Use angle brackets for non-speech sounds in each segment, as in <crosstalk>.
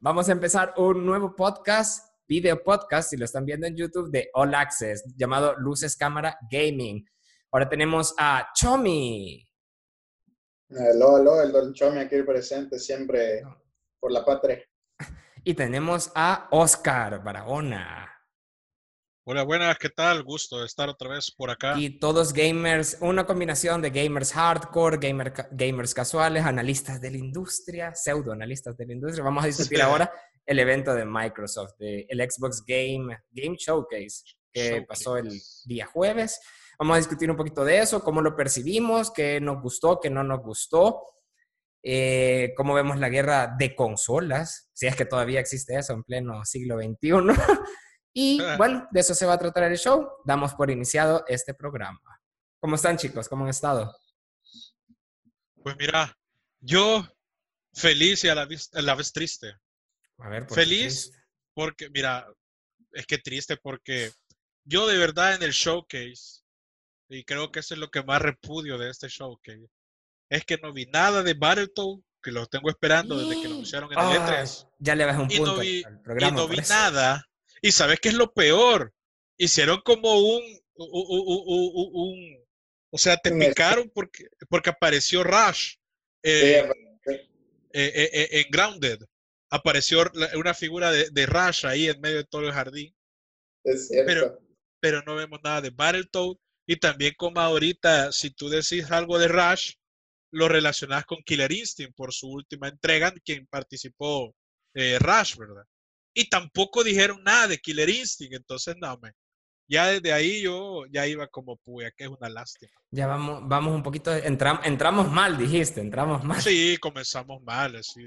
Vamos a empezar un nuevo podcast, video podcast, si lo están viendo en YouTube, de All Access, llamado Luces Cámara Gaming. Ahora tenemos a Chomi. Hello, hello, el Don Chomi aquí presente, siempre por la patria. <laughs> Y tenemos a Oscar Barahona. Hola, buenas, ¿qué tal? Gusto de estar otra vez por acá. Y todos gamers, una combinación de gamers hardcore, gamers casuales, analistas de la industria, pseudo analistas de la industria. Vamos a discutir ahora <laughs> el evento de Microsoft, de el Xbox Game, Game Showcase, que pasó el día jueves. Vamos a discutir un poquito de eso, cómo lo percibimos, qué nos gustó, qué no nos gustó, eh, cómo vemos la guerra de consolas, si es que todavía existe eso en pleno siglo XXI. <laughs> Y bueno, de eso se va a tratar el show. Damos por iniciado este programa. ¿Cómo están chicos? ¿Cómo han estado? Pues mira, yo feliz y a la vez, a la vez triste. A ver, feliz porque, mira, es que triste porque yo de verdad en el showcase, y creo que eso es lo que más repudio de este showcase, es que no vi nada de Battletoad, que lo tengo esperando desde que lo anunciaron en el E3. Ya le vas un punto y no vi, al programa. Y no vi nada y sabes qué es lo peor? Hicieron como un, un, o sea, te picaron porque, porque apareció Rush eh, en Grounded. Apareció una figura de, de, Rush ahí en medio de todo el jardín. Es cierto. Pero, pero no vemos nada de Battletoad. Y también como ahorita, si tú decís algo de Rush, lo relacionas con Killer Instinct por su última entrega, en quien participó eh, Rush, ¿verdad? Y tampoco dijeron nada de Killer Instinct, entonces no, ya desde ahí yo ya iba como, pues, que es una lástima. Ya vamos, vamos un poquito, entramos mal, dijiste, entramos mal. Sí, comenzamos mal, así.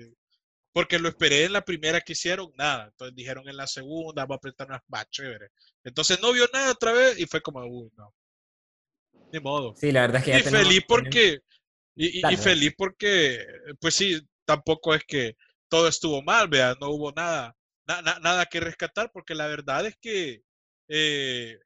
Porque lo esperé en la primera que hicieron, nada. Entonces dijeron en la segunda, vamos a apretar unas más chévere. Entonces no vio nada otra vez y fue como, uy, no. Ni modo. Sí, la verdad es que ya Y feliz porque, y, y, feliz porque, pues sí, tampoco es que todo estuvo mal, vea, no hubo nada nada que rescatar, porque la verdad es que eh,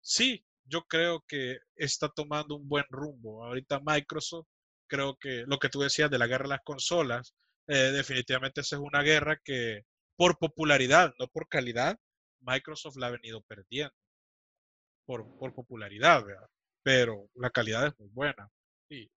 sí, yo creo que está tomando un buen rumbo. Ahorita Microsoft, creo que lo que tú decías de la guerra de las consolas, eh, definitivamente esa es una guerra que por popularidad, no por calidad, Microsoft la ha venido perdiendo. Por, por popularidad, pero la calidad es muy buena. Y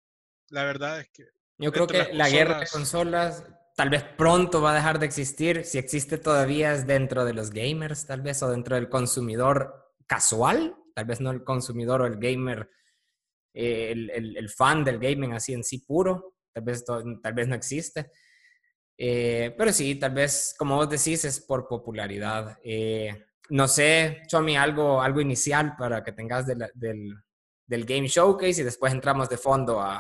la verdad es que... Yo creo que la guerra de consolas tal vez pronto va a dejar de existir. Si existe todavía es dentro de los gamers, tal vez, o dentro del consumidor casual, tal vez no el consumidor o el gamer, eh, el, fan del gaming así en sí puro, tal vez, tal vez no existe. Eh, pero sí, tal vez, como vos decís, es por popularidad. Eh, no sé, Chomi, algo, algo inicial para que tengas del, del, Game Showcase y después entramos de fondo a,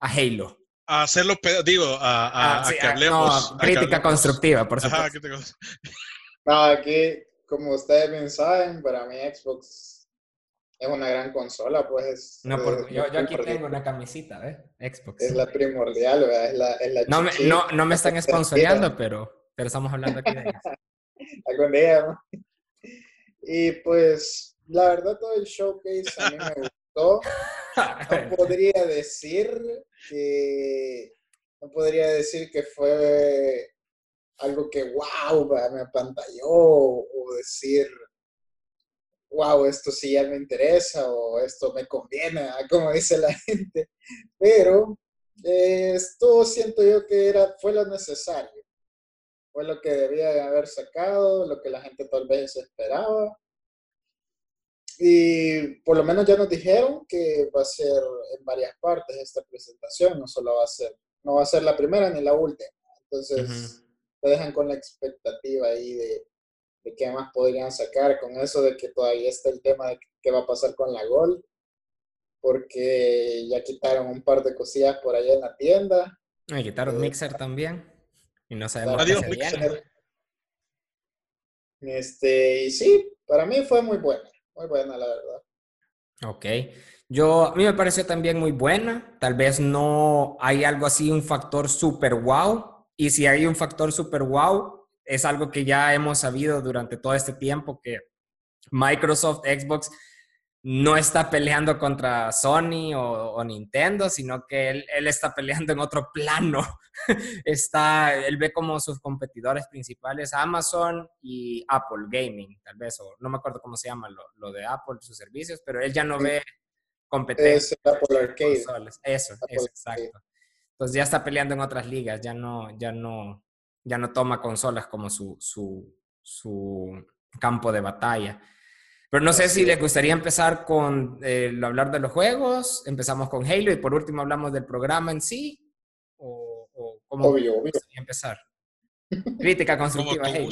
a Halo a hacerlo, digo, a, ah, que hablemos. crítica constructiva, por supuesto. <laughs> no, aquí, como ustedes bien saben, para mí Xbox es una gran consola, pues. No, porque yo, yo, aquí tengo una camisita, ¿eh? Xbox. Es la primordial, ¿verdad? Es la, es la no, me, no, no, me están <laughs> sponsoreando, pero, pero estamos hablando aquí de eso. <laughs> Algún día, ¿no? Y pues, la verdad, todo el showcase a mí me gustó. <laughs> No podría decir que no podría decir que fue algo que wow, me apantalló o decir wow, esto sí ya me interesa o esto me conviene, como dice la <laughs> gente. Pero esto siento yo que era, fue lo necesario. Fue lo que debía haber sacado, lo que la gente tal vez esperaba. Y por lo menos ya nos dijeron que va a ser en varias partes esta presentación, no solo va a ser, no va a ser la primera ni la última. Entonces, te dejan con la expectativa ahí de, de qué más podrían sacar, con eso de que todavía está el tema de qué va a pasar con la Gol, porque ya quitaron un par de cosillas por allá en la tienda. Y quitaron eh, Mixer también. Y no sabemos Adiós, Mixer. Este, y sí, para mí fue muy buena muy buena, la verdad. Ok. Yo, a mí me pareció también muy buena. Tal vez no hay algo así, un factor super wow. Y si hay un factor super wow, es algo que ya hemos sabido durante todo este tiempo que Microsoft, Xbox no está peleando contra Sony o, Nintendo, sino que él, él, está peleando en otro plano. <laughs> está, él ve como sus competidores principales Amazon y Apple Gaming, tal vez, o no me acuerdo cómo se llama lo, lo de Apple, sus servicios, pero él ya no ve competencia. Es Apple Arcade. Eso, eso, exacto. Entonces ya está peleando en otras ligas, ya no, ya no, ya no toma consolas como su, su, su campo de batalla. Pero no sé si les gustaría empezar con eh, hablar de los juegos, empezamos con Halo y por último hablamos del programa en sí. ¿O, o cómo obvio, obvio. empezar? Crítica <laughs> constructiva Halo.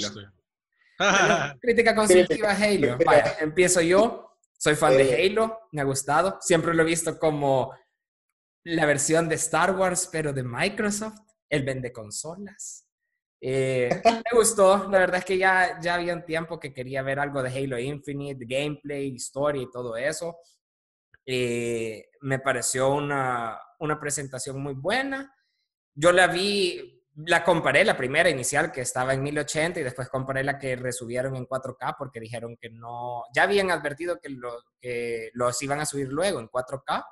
<laughs> crítica constructiva Halo. Vaya, empiezo yo. Soy fan de eh. Halo, me ha gustado. Siempre lo he visto como la versión de Star Wars, pero de Microsoft. El vende consolas. Eh, me gustó, la verdad es que ya, ya había un tiempo que quería ver algo de Halo Infinite, gameplay, historia y todo eso. Eh, me pareció una, una presentación muy buena. Yo la vi, la comparé, la primera inicial que estaba en 1080 y después comparé la que resubieron en 4K porque dijeron que no, ya habían advertido que, lo, que los iban a subir luego en 4K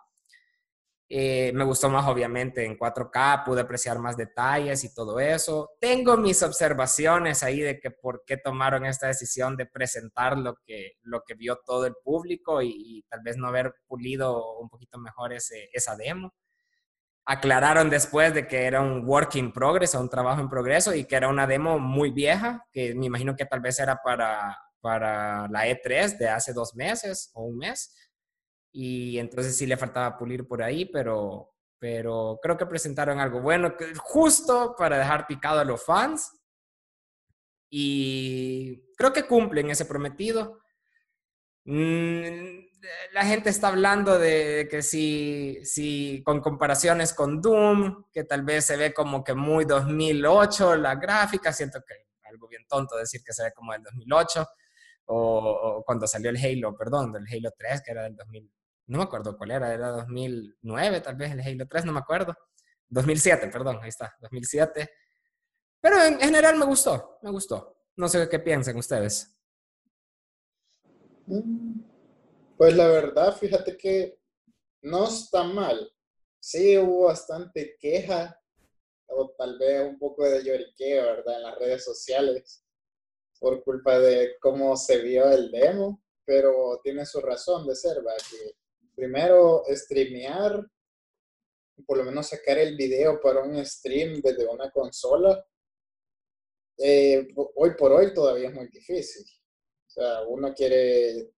eh, me gustó más, obviamente, en 4K, pude apreciar más detalles y todo eso. Tengo mis observaciones ahí de que por qué tomaron esta decisión de presentar lo que, lo que vio todo el público y, tal vez no haber pulido un poquito mejor ese, esa demo. Aclararon después de que era un work in progress o un trabajo en progreso y que era una demo muy vieja, que me imagino que tal vez era para, para la E3 de hace dos meses o un mes y entonces sí le faltaba pulir por ahí, pero, pero creo que presentaron algo bueno, justo para dejar picado a los fans. Y creo que cumplen ese prometido. Mm, la gente está hablando de que si, si con comparaciones con Doom, que tal vez se ve como que muy 2008 la gráfica, siento que algo bien tonto decir que se ve como del 2008, o, cuando salió el Halo, perdón, del Halo 3, que era del 2000, no me acuerdo cuál era, era 2009 tal vez el Halo 3, no me acuerdo. 2007, perdón, ahí está, 2007. Pero en general me gustó, me gustó. No sé qué piensan ustedes. Mm, pues la verdad, fíjate que no está mal. Sí hubo bastante queja o tal vez un poco de lloriqueo, ¿verdad? En las redes sociales por culpa de cómo se vio el demo, pero tiene su razón de ser, ¿verdad? Primero streamear, por lo menos sacar el video para un stream desde una consola, eh, hoy por hoy todavía es muy difícil. O sea, uno quiere,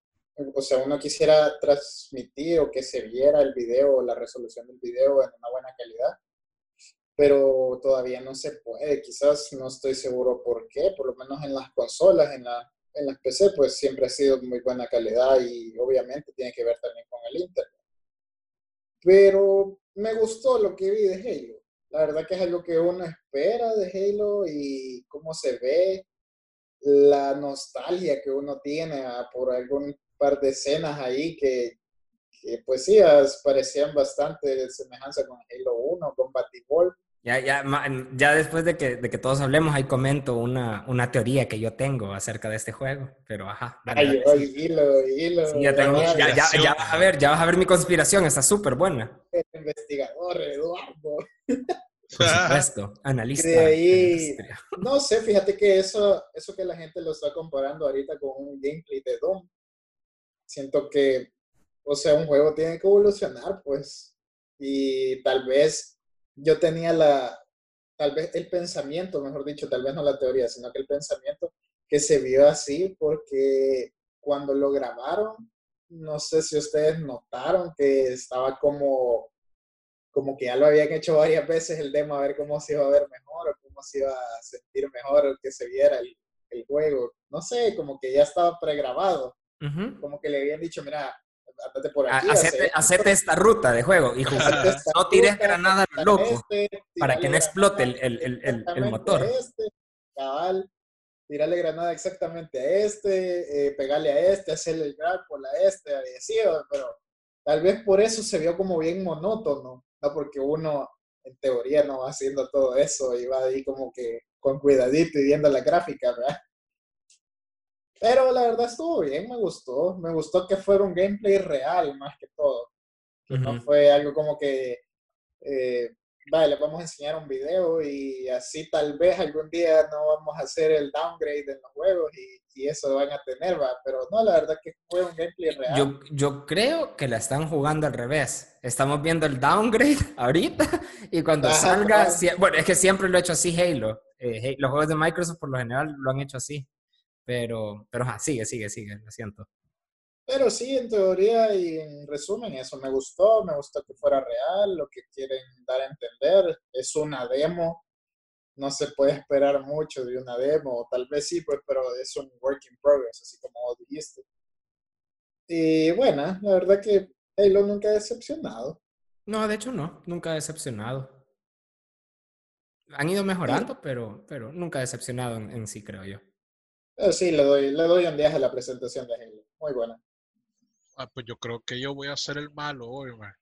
o sea, uno quisiera transmitir o que se viera el video o la resolución del video en una buena calidad, pero todavía no se puede. Quizás no estoy seguro por qué, por lo menos en las consolas, en la en las PC pues siempre ha sido muy buena calidad y obviamente tiene que ver también con el internet. Pero me gustó lo que vi de Halo. La verdad que es algo que uno espera de Halo y cómo se ve, la nostalgia que uno tiene por algún par de escenas ahí que, que pues sí, parecían bastante de semejanza con Halo 1, con Batiball ya, ya, ya después de que, de que todos hablemos, ahí comento una, una teoría que yo tengo acerca de este juego, pero ajá. Ay, ay, hilo, hilo. ya, tengo, ya, ya, ya, vas a ver, ya vas a ver mi conspiración, está súper buena. El investigador, Eduardo. Por <laughs> supuesto, analista. De ahí, no sé, fíjate que eso, eso que la gente lo está comparando ahorita con un gameplay de Doom, siento que, o sea, un juego tiene que evolucionar, pues, y tal vez yo tenía la, tal vez el pensamiento, mejor dicho, tal vez no la teoría, sino que el pensamiento que se vio así porque cuando lo grabaron, no sé si ustedes notaron que estaba como, como que ya lo habían hecho varias veces el demo a ver cómo se iba a ver mejor o cómo se iba a sentir mejor que se viera el, el juego. No sé, como que ya estaba pregrabado. Como que le habían dicho, mira, por Hacete, esta ruta de juego y No tires granada a loco este, para que no explote el, el, el, motor. Este, cabal, tirarle granada exactamente a este, eh, pegarle a este, hacerle el por a este, así, pero tal vez por eso se vio como bien monótono, no porque uno en teoría no va haciendo todo eso y va ahí como que con cuidadito y viendo la gráfica, ¿verdad? Pero la verdad estuvo bien, me gustó. Me gustó que fuera un gameplay real más que todo. Que no fue algo como que, eh, vale, les vamos a enseñar un video y así tal vez algún día no vamos a hacer el downgrade en los juegos y, eso van a tener, va. Pero no, la verdad que fue un gameplay real. Yo, yo creo que la están jugando al revés. Estamos viendo el downgrade <laughs> ahorita y cuando salga, bueno, es que siempre lo he hecho así Halo. Eh, los juegos de Microsoft por lo general lo han hecho así. Pero, pero sigue, sigue, sigue, lo siento. Pero sí, en teoría y en resumen, eso me gustó, me gustó que fuera real, lo que quieren dar a entender, es una demo, no se puede esperar mucho de una demo, o tal vez sí, pues, pero es un work in progress, así como dijiste. Y bueno, la verdad que Halo nunca ha decepcionado. No, de hecho no, nunca ha decepcionado. Han ido mejorando, pero, pero nunca ha decepcionado en sí, creo yo. Eh, sí, le doy, le doy un 10 a la presentación de Halo. Muy buena. Ah, pues yo creo que yo voy a ser el malo hoy, man.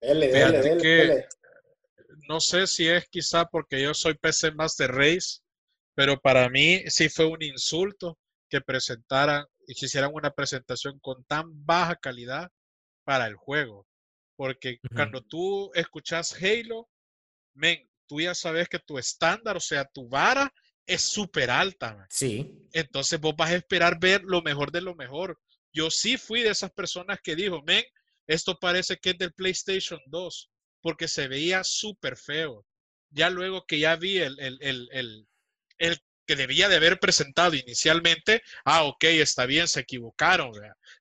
Dele, dele, que No sé si es quizá porque yo soy PC Master Race, pero para mí sí fue un insulto que presentaran y que hicieran una presentación con tan baja calidad para el juego. Porque cuando tú escuchas Halo, men, tú ya sabes que tu estándar, o sea, tu vara es súper alta. Sí. Entonces vos vas a esperar ver lo mejor de lo mejor. Yo sí fui de esas personas que dijo, men, esto parece que es del PlayStation 2, porque se veía súper feo. Ya luego que ya vi el, el, el, el, que debía de haber presentado inicialmente, ah, ok, está bien, se equivocaron,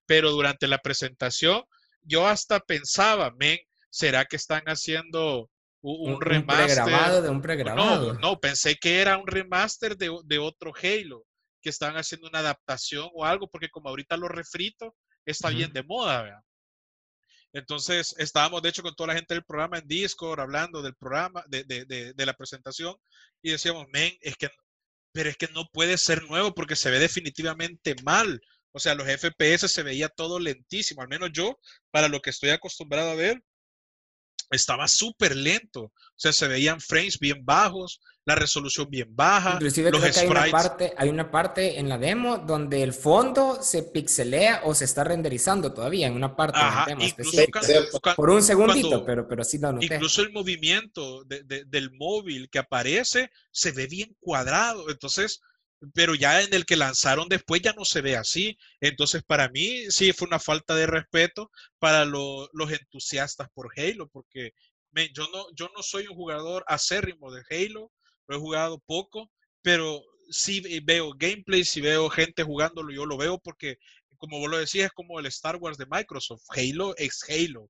pero durante la presentación yo hasta pensaba, men, ¿será que están haciendo un, remaster. de un pregrabado. No, no, pensé que era un remaster de, de, otro Halo, que estaban haciendo una adaptación o algo, porque como ahorita lo refrito, está bien de moda, ¿verdad? Entonces, estábamos de hecho con toda la gente del programa en Discord hablando del programa, de, de, de, la presentación, y decíamos, men, es que, pero es que no puede ser nuevo porque se ve definitivamente mal. O sea, los FPS se veía todo lentísimo, al menos yo, para lo que estoy acostumbrado a ver, estaba súper lento. O sea, se veían frames bien bajos, la resolución bien baja. Inclusive los creo que hay una, parte, hay una parte en la demo donde el fondo se pixelea o se está renderizando todavía en una parte Ajá, demo específica. Por un segundito, pero, pero sí lo noté. Incluso el movimiento del móvil que aparece se ve bien cuadrado. Entonces, pero ya en el que lanzaron después ya no se ve así. Entonces, para mí sí fue una falta de respeto para los entusiastas por Halo, porque yo, no, yo no soy un jugador acérrimo de Halo, lo he jugado poco, pero sí veo gameplay, si veo gente jugándolo, yo lo veo porque, como vos lo decías, es como el Star Wars de Microsoft. Halo es Halo.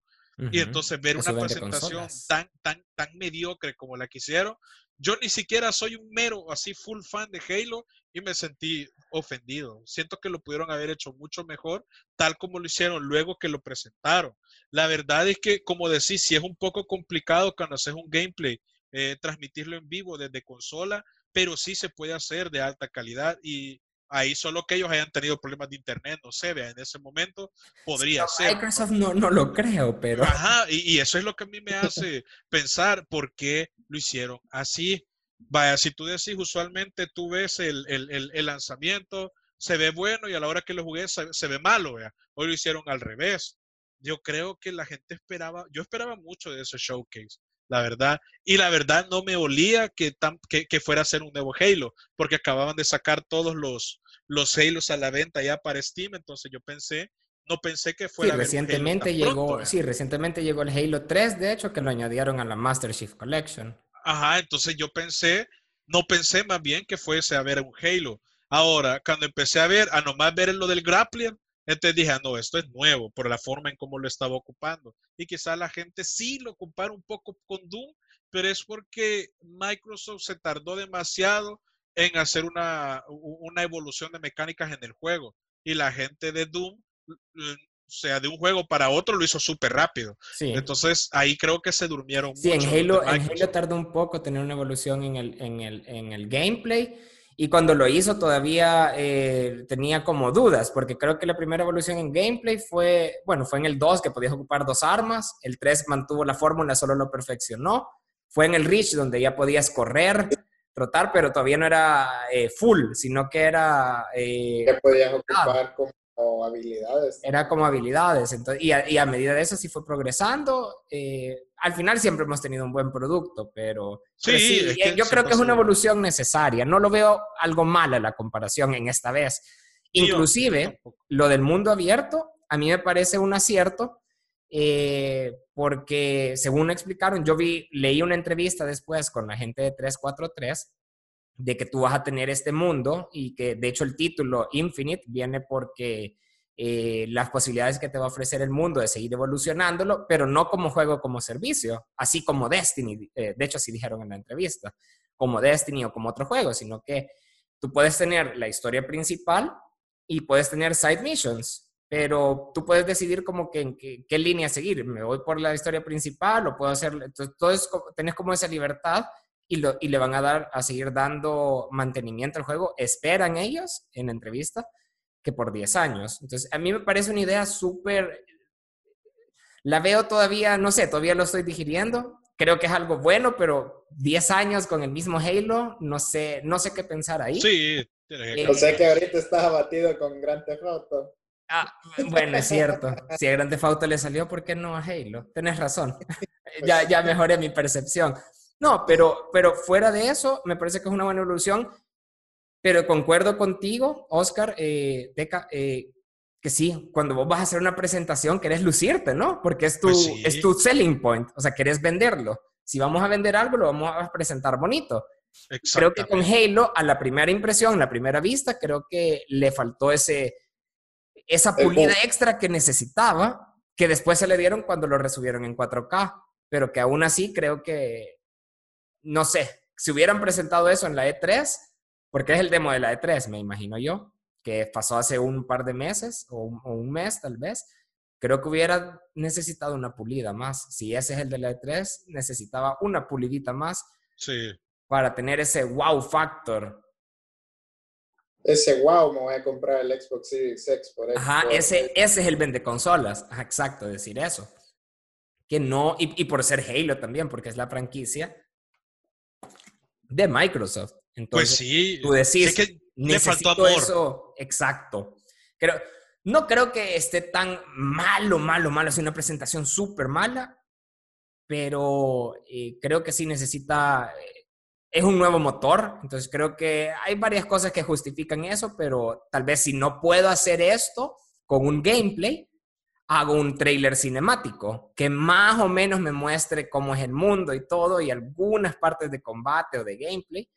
Y entonces ver una presentación tan, tan, tan mediocre como la que hicieron, yo ni siquiera soy un mero, así full fan de Halo y me sentí ofendido. Siento que lo pudieron haber hecho mucho mejor, tal como lo hicieron luego que lo presentaron. La verdad es que, como decís, si es un poco complicado cuando haces un gameplay, eh, transmitirlo en vivo desde consola, pero sí se puede hacer de alta calidad y Ahí solo que ellos hayan tenido problemas de internet, no sé, vea, en ese momento podría ser. Microsoft no, no lo creo, pero. Ajá, y, eso es lo que a mí me hace pensar por qué lo hicieron así. Vaya, si tú decís, usualmente tú ves el, el, el, lanzamiento, se ve bueno y a la hora que lo jugué se, ve malo, vea. Hoy lo hicieron al revés. Yo creo que la gente esperaba, yo esperaba mucho de ese showcase la verdad. Y la verdad no me olía que, que, fuera a ser un nuevo Halo, porque acababan de sacar todos los, los Halos a la venta ya para Steam, entonces yo pensé, no pensé que fuera sí, recientemente llegó, ¿eh? Sí, recientemente llegó el Halo 3, de hecho, que lo añadieron a la Master Chief Collection. Ajá, entonces yo pensé, no pensé más bien que fuese a ver un Halo. Ahora, cuando empecé a ver, a nomás ver lo del grappling, entonces dije, ah, no, esto es nuevo por la forma en cómo lo estaba ocupando. Y quizá la gente sí lo compara un poco con Doom, pero es porque Microsoft se tardó demasiado en hacer una, una evolución de mecánicas en el juego. Y la gente de Doom, o sea, de un juego para otro lo hizo súper rápido. Sí. Entonces ahí creo que se durmieron. Sí, en Halo, en Halo tardó un poco tener una evolución en el, en el, en el gameplay y cuando lo hizo todavía eh, tenía como dudas, porque creo que la primera evolución en gameplay fue, bueno, fue en el 2 que podías ocupar dos armas, el 3 mantuvo la fórmula, solo lo perfeccionó, fue en el Reach donde ya podías correr trotar, pero todavía no era eh, full, sino que era... Eh, que podías ocupar como habilidades. Era como habilidades, entonces, y, a, medida de eso sí fue progresando. Eh, al final siempre hemos tenido un buen producto, pero sí, yo creo que es una evolución necesaria. No lo veo algo malo la comparación en esta vez. Inclusive, lo del mundo abierto, a mí me parece un acierto, eh, porque según explicaron, yo vi, leí una entrevista después con la gente de 343 de que tú vas a tener este mundo y que de hecho el título Infinite viene porque eh, las posibilidades que te va a ofrecer el mundo de seguir evolucionándolo, pero no como juego, como servicio, así como Destiny, eh, de hecho así dijeron en la entrevista, como Destiny o como otro juego, sino que tú puedes tener la historia principal y puedes tener side missions pero tú puedes decidir como que en qué, línea seguir. Me voy por la historia principal o puedo hacer, entonces todo es, tenés como esa libertad y, lo, y le van a dar, a seguir dando mantenimiento al juego, esperan ellos en la entrevista, que por 10 años. Entonces, a mí me parece una idea súper, la veo todavía, no sé, todavía lo estoy digiriendo, creo que es algo bueno, pero 10 años con el mismo Halo, no sé, no sé qué pensar ahí. Sí. Eh, o sea que ahorita estás abatido con Grand Theft Auto. Ah, bueno, es cierto. Si a Grand Theft Auto le salió, ¿por qué no a Halo? Tenés razón. <laughs> ya, ya mejoré mi percepción. No, pero, pero fuera de eso, me parece que es una buena evolución. Pero concuerdo contigo, Oscar, eh, eh, que sí, cuando vos vas a hacer una presentación, querés lucirte, ¿no? Porque es tu, pues es tu selling point, o sea, querés venderlo. Si vamos a vender algo, lo vamos a presentar bonito. Creo que con Halo, a la primera impresión, la primera vista, creo que le faltó ese, esa pulida extra que necesitaba, que después se le dieron cuando lo resubieron en 4K, pero que aún así creo que, no sé, si hubieran presentado eso en la E3, porque es el demo de la E3, me imagino yo, que pasó hace un par de meses o un, mes tal vez, creo que hubiera necesitado una pulida más. Si ese es el de la E3, necesitaba una pulidita más para tener ese wow factor ese wow, me voy a comprar el Xbox Series X por eso. Ajá, ese, ese es el vende consolas. Ajá, exacto, decir eso. Que no, y, y, por ser Halo también, porque es la franquicia de Microsoft. Pues Entonces, pues sí, tú decís, que le faltó eso. Exacto. Creo, no creo que esté tan malo, malo, malo. Es una presentación súper mala, pero eh, creo que sí necesita eh, es un nuevo motor, entonces creo que hay varias cosas que justifican eso, pero tal vez si no puedo hacer esto con un gameplay, hago un trailer cinemático que más o menos me muestre cómo es el mundo y todo y algunas partes de combate o de gameplay,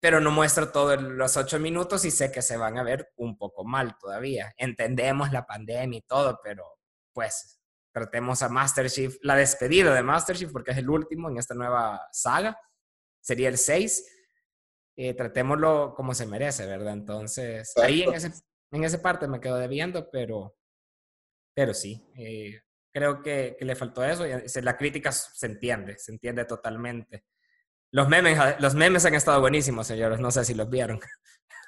pero no muestro todos los ocho minutos y sé que se van a ver un poco mal todavía. Entendemos la pandemia y todo, pero pues tratemos a Master Chief, la despedida de Master Chief porque es el último en esta nueva saga sería el 6. Eh, tratémoslo como se merece, ¿verdad? Entonces, ahí en, ese, en esa parte me quedo debiendo, pero, pero sí, eh, creo que, le faltó eso. La crítica se entiende, se entiende totalmente. Los memes, los memes han estado buenísimos, señores, no sé si los vieron.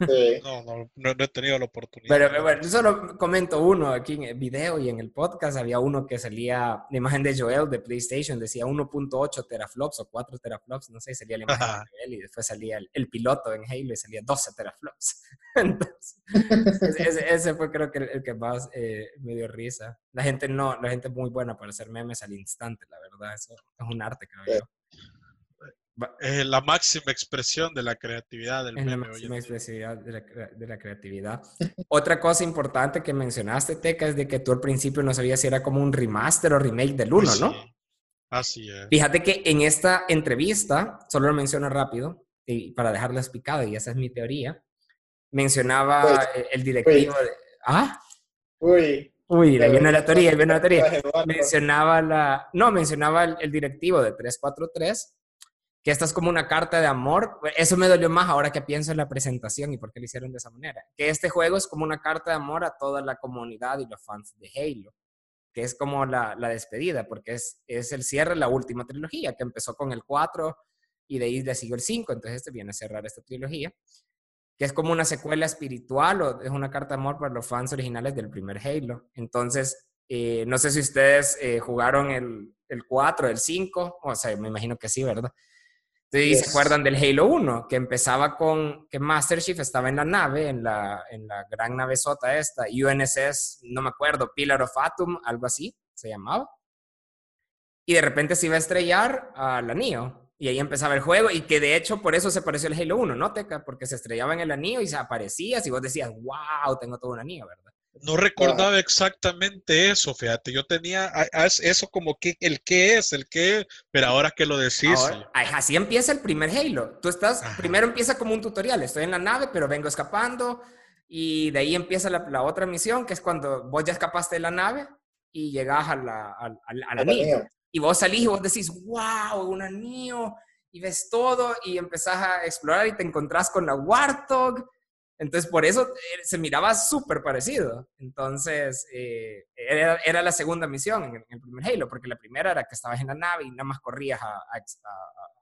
No, no, no, he tenido la oportunidad. Pero, bueno, yo solo comento uno aquí en el video y en el podcast. Había uno que salía, la imagen de Joel de PlayStation, decía 1.8 teraflops o 4 teraflops, no sé, sería la imagen de Joel y después salía el, piloto en Halo y salía 12 teraflops. <laughs> Entonces, <laughs> ese, fue creo que el, que más eh, me dio risa. La gente no, la gente es muy buena para hacer memes al instante, la verdad. Eso es un arte, creo yo es la máxima expresión de la creatividad del meme. La máxima expresividad de la, de la, creatividad. Otra cosa importante que mencionaste, Teca, es de que tú al principio no sabías si era como un remaster o remake del 1, ¿no? Así es. Fíjate que en esta entrevista, solo lo menciono rápido, y para dejarla explicada, y esa es mi teoría, mencionaba el directivo de... ¿Ah? Uy. Uy, ahí viene la teoría, ahí viene la teoría. Mencionaba la... No, mencionaba el, el directivo de 343 que esta es como una carta de amor. Eso me dolió más ahora que pienso en la presentación y por qué lo hicieron de esa manera. Que este juego es como una carta de amor a toda la comunidad y los fans de Halo, que es como la, la despedida, porque es, es el cierre de la última trilogía, que empezó con el 4 y de ahí le siguió el 5, entonces este viene a cerrar esta trilogía, que es como una secuela espiritual o es una carta de amor para los fans originales del primer Halo. Entonces, eh, no sé si ustedes eh, jugaron el, el 4, el 5, o sea, me imagino que sí, ¿verdad? Entonces, ¿se acuerdan del Halo 1? Que empezaba con que Master Chief estaba en la nave, en la, en la gran nave sota esta, UNSS, no me acuerdo, Pillar of Atom, algo así se llamaba. Y de repente se iba a estrellar al anillo. Y ahí empezaba el juego, y que de hecho por eso se pareció el Halo 1, ¿no, Teca? Porque se estrellaba en el anillo y se aparecía, y vos decías, wow, tengo todo un anillo, ¿verdad? No recordaba exactamente eso, fíjate. Yo tenía eso como que el qué es, el qué, pero ahora que lo decís. así empieza el primer Halo. Tú estás, primero empieza como un tutorial. Estoy en la nave, pero vengo escapando. Y de ahí empieza la, otra misión, que es cuando vos ya escapaste de la nave y llegás a la, al, anillo. Y vos salís y vos decís, wow, un anillo. Y ves todo y empezás a explorar y te encontrás con la Warthog entonces, por eso eh, se miraba súper parecido. Entonces, eh, era, la segunda misión en el, primer Halo, porque la primera era que estabas en la nave y nada más corrías a,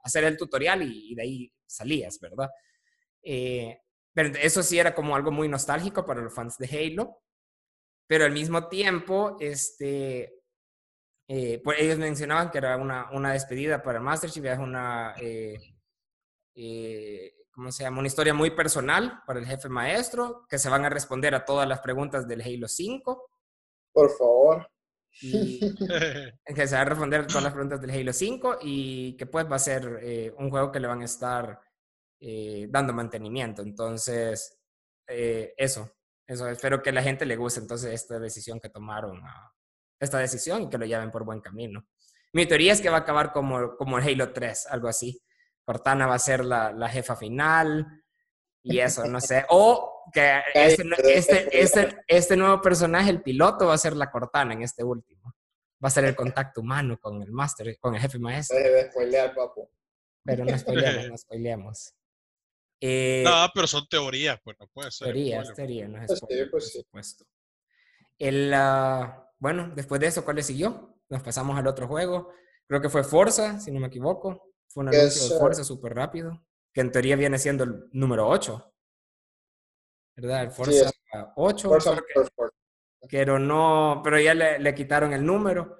hacer el tutorial y, de ahí salías, ¿verdad? Eh, pero eso sí era como algo muy nostálgico para los fans de Halo. Pero al mismo tiempo, este, pues ellos mencionaban que era una, una despedida para Master Chief, es una... ¿cómo se llama? Una historia muy personal para el jefe maestro, que se van a responder a todas las preguntas del Halo 5. Por favor. <laughs> que se va a responder todas las preguntas del Halo 5 y que pues va a ser eh, un juego que le van a estar eh, dando mantenimiento. Entonces, eh, eso, eso, espero que a la gente le guste entonces esta decisión que tomaron, esta decisión y que lo lleven por buen camino. Mi teoría es que va a acabar como, como el Halo 3, algo así Cortana va a ser la, la jefa final y <laughs> eso, no sé. O que este, este, este, este, nuevo personaje, el piloto, va a ser la Cortana en este último. Va a ser el <laughs> contacto humano con el máster, con el jefe maestro. Debe spoilear, papu. Pero no spoileemos, no <laughs> spoileemos. Eh, no, pero son teorías, pues no puede ser. Teorías, teorías, no es pues spoiler, pues por supuesto. El, ah, bueno, después de eso, ¿cuál le siguió? Nos pasamos al otro juego. Creo que fue Forza, si no me equivoco. Fue un anuncio de fuerza súper rápido, que en teoría viene siendo el número 8. ¿Verdad? El Forza 8. pero no, pero ya le, quitaron el número.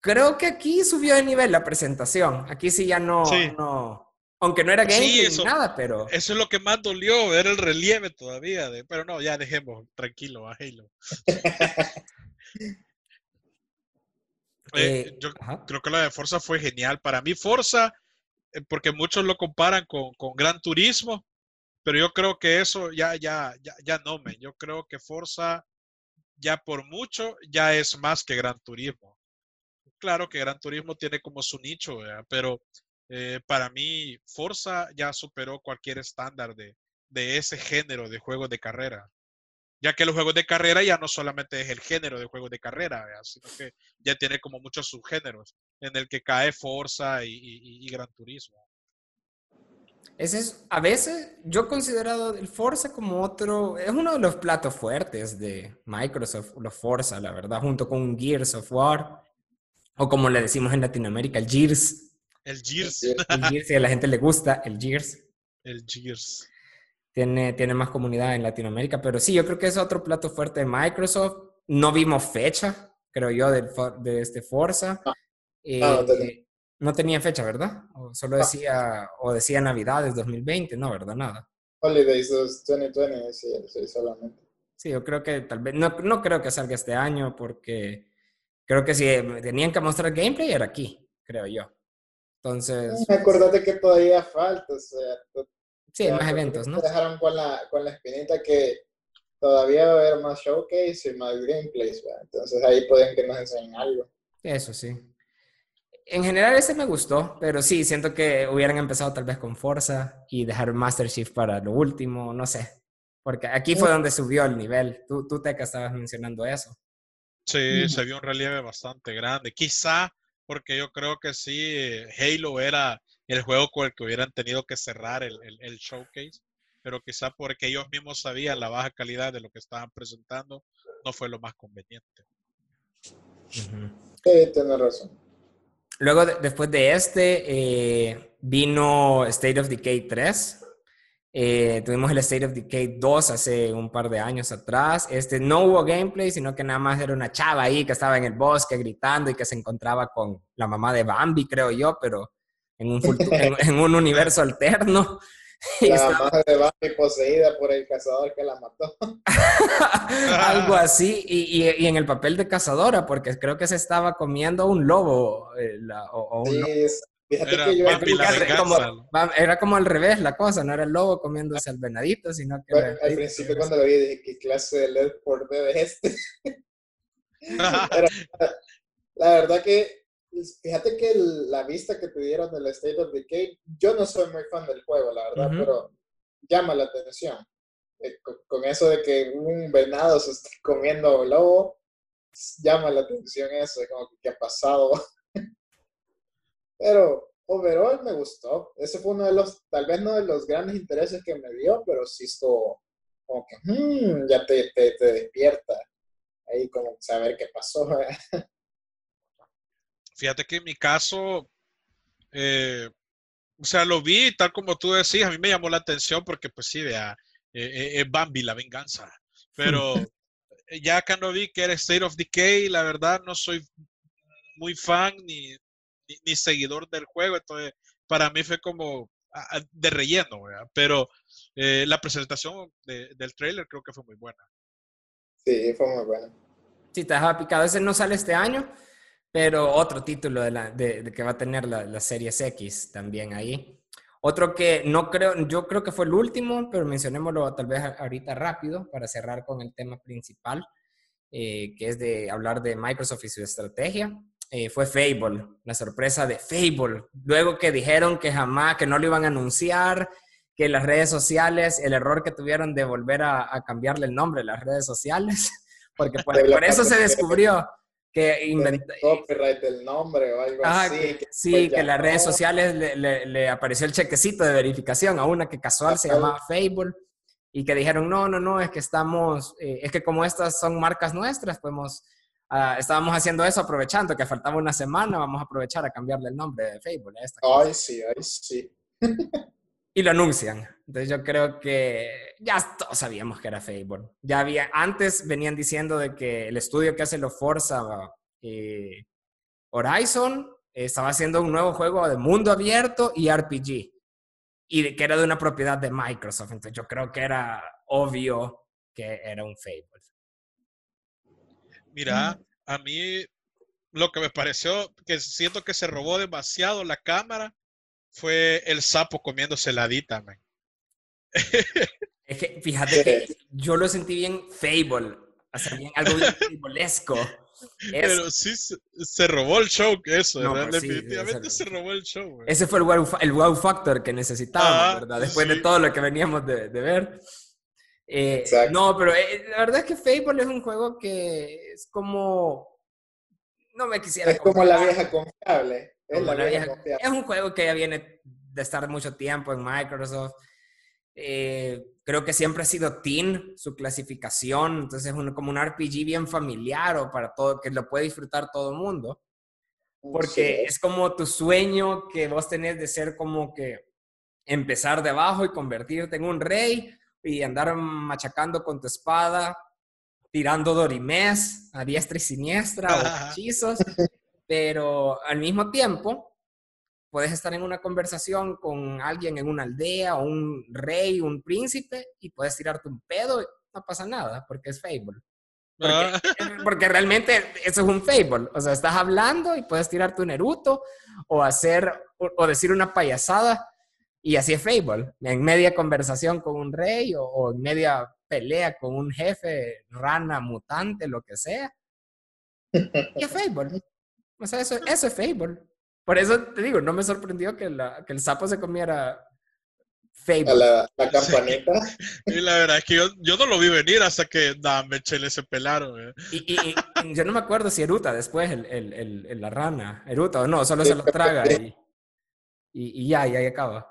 Creo que aquí subió de nivel la presentación. Aquí sí ya no, no aunque no era gameplay ni nada, pero... Eso es lo que más dolió, ver el relieve todavía. De, pero no, ya dejemos tranquilo a Halo. <laughs> Eh, eh, yo creo que la de Forza fue genial. Para mí, Forza eh, porque muchos lo comparan con, con, Gran Turismo, pero yo creo que eso ya, ya, ya, ya no, me. Yo creo que Forza ya por mucho ya es más que Gran Turismo. Claro que Gran Turismo tiene como su nicho, pero eh, para mí Forza ya superó cualquier estándar de, de ese género de juegos de carrera ya que los juegos de carrera ya no solamente es el género de juegos de carrera, sino que ya tiene como muchos subgéneros en el que cae Forza y, Gran Turismo. Ese es, a veces yo he considerado el Forza como otro, es uno de los platos fuertes de Microsoft, los Forza, la verdad, junto con Gears of War, o como le decimos en Latinoamérica, el Gears. El Gears. El Gears, y a la gente le gusta, el Gears. El Gears tiene, tiene más comunidad en Latinoamérica, pero sí, yo creo que es otro plato fuerte de Microsoft. No vimos fecha, creo yo, de, de este Forza. Ah. Eh, no, tenía fecha, ¿verdad? O solo decía, o decía Navidades 2020, no, ¿verdad? Nada. Holidays 2020, sí, sí, solamente. Sí, yo creo que tal vez, no, no creo que salga este año porque creo que si tenían que mostrar gameplay era aquí, creo yo. Entonces... Acordate que todavía falta, o sea, Sí, más eventos, ¿no? dejaron con la, con la espinita que todavía va a haber más showcase y más gameplays, entonces ahí pueden que nos enseñen algo. Eso sí. En general ese me gustó, pero sí, siento que hubieran empezado tal vez con Forza y dejar Master Chief para lo último, no sé. Porque aquí fue donde subió el nivel. Tú, tú Teca, estabas mencionando eso. Sí, se vio un relieve bastante grande. Quizá porque yo creo que sí, Halo era el juego con el que hubieran tenido que cerrar el, el, showcase, pero quizá porque ellos mismos sabían la baja calidad de lo que estaban presentando, no fue lo más conveniente. Sí, tiene razón. Luego, después de este, eh, vino State of Decay 3. Eh, tuvimos el State of Decay 2 hace un par de años atrás. Este no hubo gameplay, sino que nada más era una chava ahí que estaba en el bosque gritando y que se encontraba con la mamá de Bambi, creo yo, pero en un, <laughs> en, un universo alterno. La madre de Bambi poseída por el cazador que la mató. <laughs> Algo así, y, y, en el papel de cazadora, porque creo que se estaba comiendo un lobo. Eh, o, un sí, Fíjate era, que yo era como, era como al revés la cosa, no era el lobo comiéndose al venadito, sino que... al principio cuando lo vi dije, ¿qué clase de LED por es este? <laughs> <laughs> la verdad que, fíjate que la vista que te dieron del State of Decay, yo no soy muy fan del juego, la verdad, pero llama la atención. Eh, con, eso de que un venado se esté comiendo lobo, llama la atención eso, como que ha pasado. <laughs> Pero overall me gustó. Ese fue uno de los, tal vez no de los grandes intereses que me dio, pero sí esto como que hmm, ya te, te, despierta ahí como saber qué pasó. <laughs> Fíjate que en mi caso, eh, o sea, lo vi tal como tú decís, a mí me llamó la atención porque pues sí, vea, eh, eh, es Bambi la venganza, pero <laughs> ya cuando vi que era State of Decay, la verdad no soy muy fan ni, ni, seguidor del juego, entonces para mí fue como de relleno, pero eh, la presentación del trailer creo que fue muy buena. Sí, fue muy buena. Sí, te dejaba picado. Ese no sale este año, pero otro título de, la, de, que va a tener la, la Series X también ahí. Otro que no creo, yo creo que fue el último, pero mencionémoslo tal vez ahorita rápido para cerrar con el tema principal, eh, que es de hablar de Microsoft y su estrategia. Eh, fue Fable, la sorpresa de Fable. Luego que dijeron que jamás, que no lo iban a anunciar, que las redes sociales, el error que tuvieron de volver a, cambiarle el nombre a las redes sociales, <laughs> porque por, eso se descubrió que inventó... Copyright el nombre o algo así. sí, que las redes sociales le, apareció el chequecito de verificación a una que casual se llamaba Fable y que dijeron, no, no, no, es que estamos, eh, es que como estas son marcas nuestras, podemos Ah, estábamos haciendo eso aprovechando que faltaba una semana, vamos a aprovechar a cambiarle el nombre de Facebook a esta Ay, sí, ay, sí. <laughs> y lo anuncian. Entonces yo creo que ya todos sabíamos que era Facebook. Ya había, antes venían diciendo de que el estudio que hace lo Forza eh, Horizon estaba haciendo un nuevo juego de mundo abierto y RPG. Y que era de una propiedad de Microsoft. Entonces yo creo que era obvio que era un Facebook. Mira, a mí lo que me pareció que siento que se robó demasiado la cámara fue el sapo comiéndose la dita, man. <laughs> Es que fíjate que <laughs> yo lo sentí bien fable, o sea, bien algo bien <laughs> fablesco. Pero sí se, robó el show, eso, definitivamente se robó el show. Ese fue el wow, el wow factor que necesitábamos, ah, ¿verdad? Después de todo lo que veníamos de, de ver. Eh, no, pero eh, la verdad es que Fable es un juego que es como... No me quisiera... Es como la vieja confiable. Es, un juego que ya viene de estar mucho tiempo en Microsoft. Eh, creo que siempre ha sido teen su clasificación, entonces es como un RPG bien familiar o para todo, que lo puede disfrutar todo el mundo. Porque es como tu sueño que vos tenés de ser como que empezar de abajo y convertirte en un rey y andar machacando con tu espada, tirando dorimés a diestra y siniestra o <laughs> hechizos, pero al mismo tiempo puedes estar en una conversación con alguien en una aldea o un rey, un príncipe y puedes tirarte un pedo y no pasa nada porque es Fable. Porque, ah. <laughs> porque, realmente eso es un Fable. O sea, estás hablando y puedes tirarte un eruto o hacer o decir una payasada y así es Fable, en media conversación con un rey o, en media pelea con un jefe, rana, mutante, lo que sea. Y es <laughs> Fable. O sea, eso, eso es Fable. Por eso te digo, no me sorprendió que, la, que el sapo se comiera Fable. la, la campanita. Y la verdad es que yo, yo, no lo vi venir hasta que dame chele se pelaron. Eh. Y, y, yo no me acuerdo si Eruta después, el, el, el, la rana, Eruta o no, solo se lo traga y, y, ya, y ahí acaba.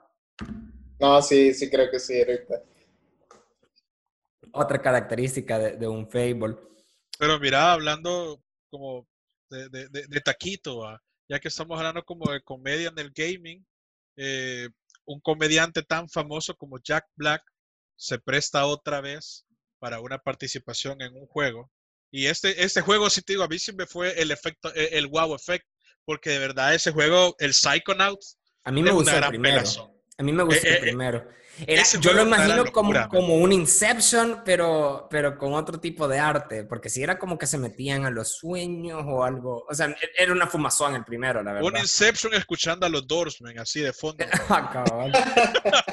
No, sí, sí creo que sí, ahorita. Otra característica de, un Fable. Pero mira, hablando como de, de, taquito, ya que estamos hablando como de comedia en el gaming, eh, un comediante tan famoso como Jack Black se presta otra vez para una participación en un juego. Y este, este juego, si te digo, a mí sí me fue el efecto, el wow effect, porque de verdad ese juego, el Psychonauts, A mí me gusta el primero. A mí me gusta el primero yo lo imagino como, como un Inception, pero, pero con otro tipo de arte, porque si era como que se metían a los sueños o algo, o sea, e, era una fumazón el primero, la verdad. Un Inception escuchando a los Doorsmen, así de fondo. <laughs> Ah,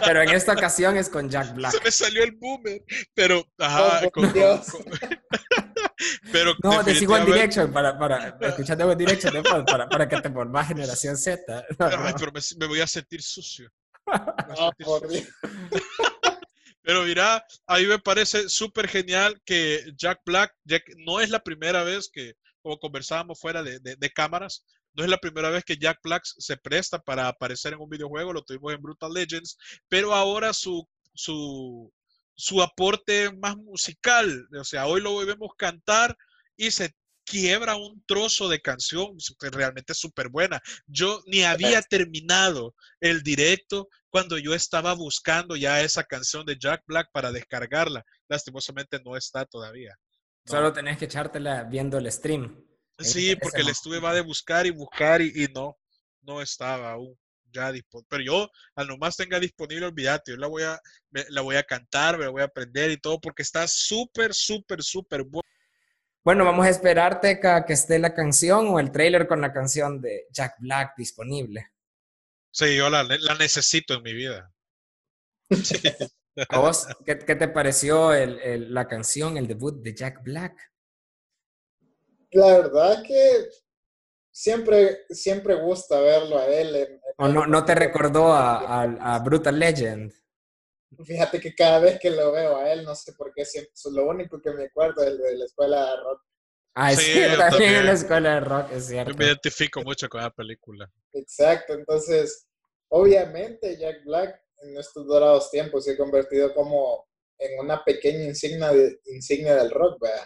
pero en esta ocasión es con Jack Black. Se me salió el boomer, pero, ajá, oh, con, Dios. <laughs> pero no, de One Direction, para, para, escuchando One Direction para, para que te volvás generación Z. Ay, pero me, me voy a sentir sucio. <laughs> Pero mira, a mí me parece súper genial que Jack Black, Jack, no es la primera vez que, como conversábamos fuera de, de, cámaras, no es la primera vez que Jack Black se presta para aparecer en un videojuego, lo tuvimos en Brutal Legends, pero ahora su, su, su aporte más musical, o sea, hoy lo vemos cantar y se quiebra un trozo de canción que realmente es súper buena. Yo ni había terminado el directo cuando yo estaba buscando ya esa canción de Jack Black para descargarla. Lastimosamente no está todavía. Solo tenés que echártela viendo el stream. Sí, porque el estuve va de buscar y buscar y, no, no estaba aún ya disponible. Pero yo, al nomás tenga disponible, olvídate, yo la voy a, la voy a cantar, me la voy a aprender y todo, porque está súper, súper, súper buena. Bueno, vamos a esperarte a que esté la canción o el trailer con la canción de Jack Black disponible. Sí, yo la, necesito en mi vida. <laughs> ¿A vos qué, te pareció la canción, el debut de Jack Black? La verdad que siempre, siempre gusta verlo a él. ¿O no, no te recordó a Brutal Legend? Fíjate que cada vez que lo veo a él, no sé por qué, siempre, lo único que me acuerdo es de la escuela de rock. Ah, sí, también en la escuela de rock, es cierto. Yo me identifico mucho con la película. Exacto, entonces, obviamente Jack Black en estos dorados tiempos se ha convertido como en una pequeña insignia, de, insignia del rock, ¿verdad?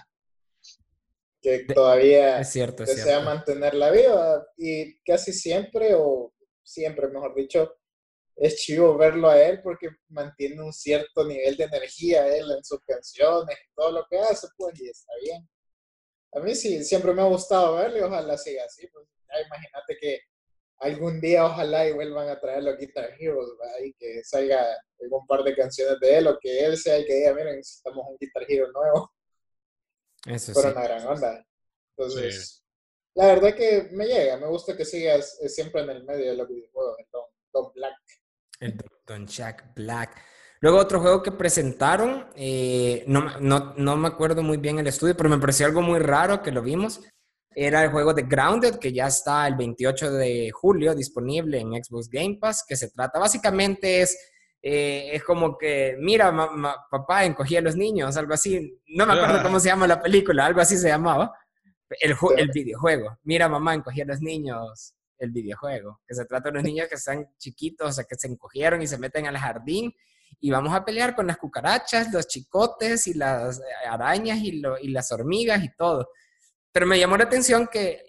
Que todavía es cierto, desea mantener la vida y casi siempre, o siempre, mejor dicho, es chivo verlo a él porque mantiene un cierto nivel de energía él en sus canciones, en todo lo que hace, pues, y está bien. A mí sí, siempre me ha gustado verlo y ojalá siga así. Pues, imagínate que algún día ojalá y vuelvan a traer los Guitar Heroes, y que salga algún par de canciones de él, o que él sea el que diga, miren, necesitamos un Guitar Hero nuevo. Eso Pero una gran onda. Entonces, la verdad que me llega, me gusta que sigas eh, siempre en el medio de los videojuegos, Don, Don Black. El Don Jack Black. Luego otro juego que presentaron, eh, no, no, no, me acuerdo muy bien el estudio, pero me pareció algo muy raro que lo vimos. Era el juego de Grounded, que ya está el 28 de julio disponible en Xbox Game Pass, que se trata básicamente es, eh, es como que, mira, papá, encogía a los niños, algo así. No me acuerdo cómo se llama la película, algo así se llamaba. El, el videojuego. Mira, mamá, encogía a los niños, el videojuego, que se trata de unos niños que están chiquitos, o sea, que se encogieron y se meten al jardín y vamos a pelear con las cucarachas, los chicotes y las eh, arañas y, las hormigas y todo. Pero me llamó la atención que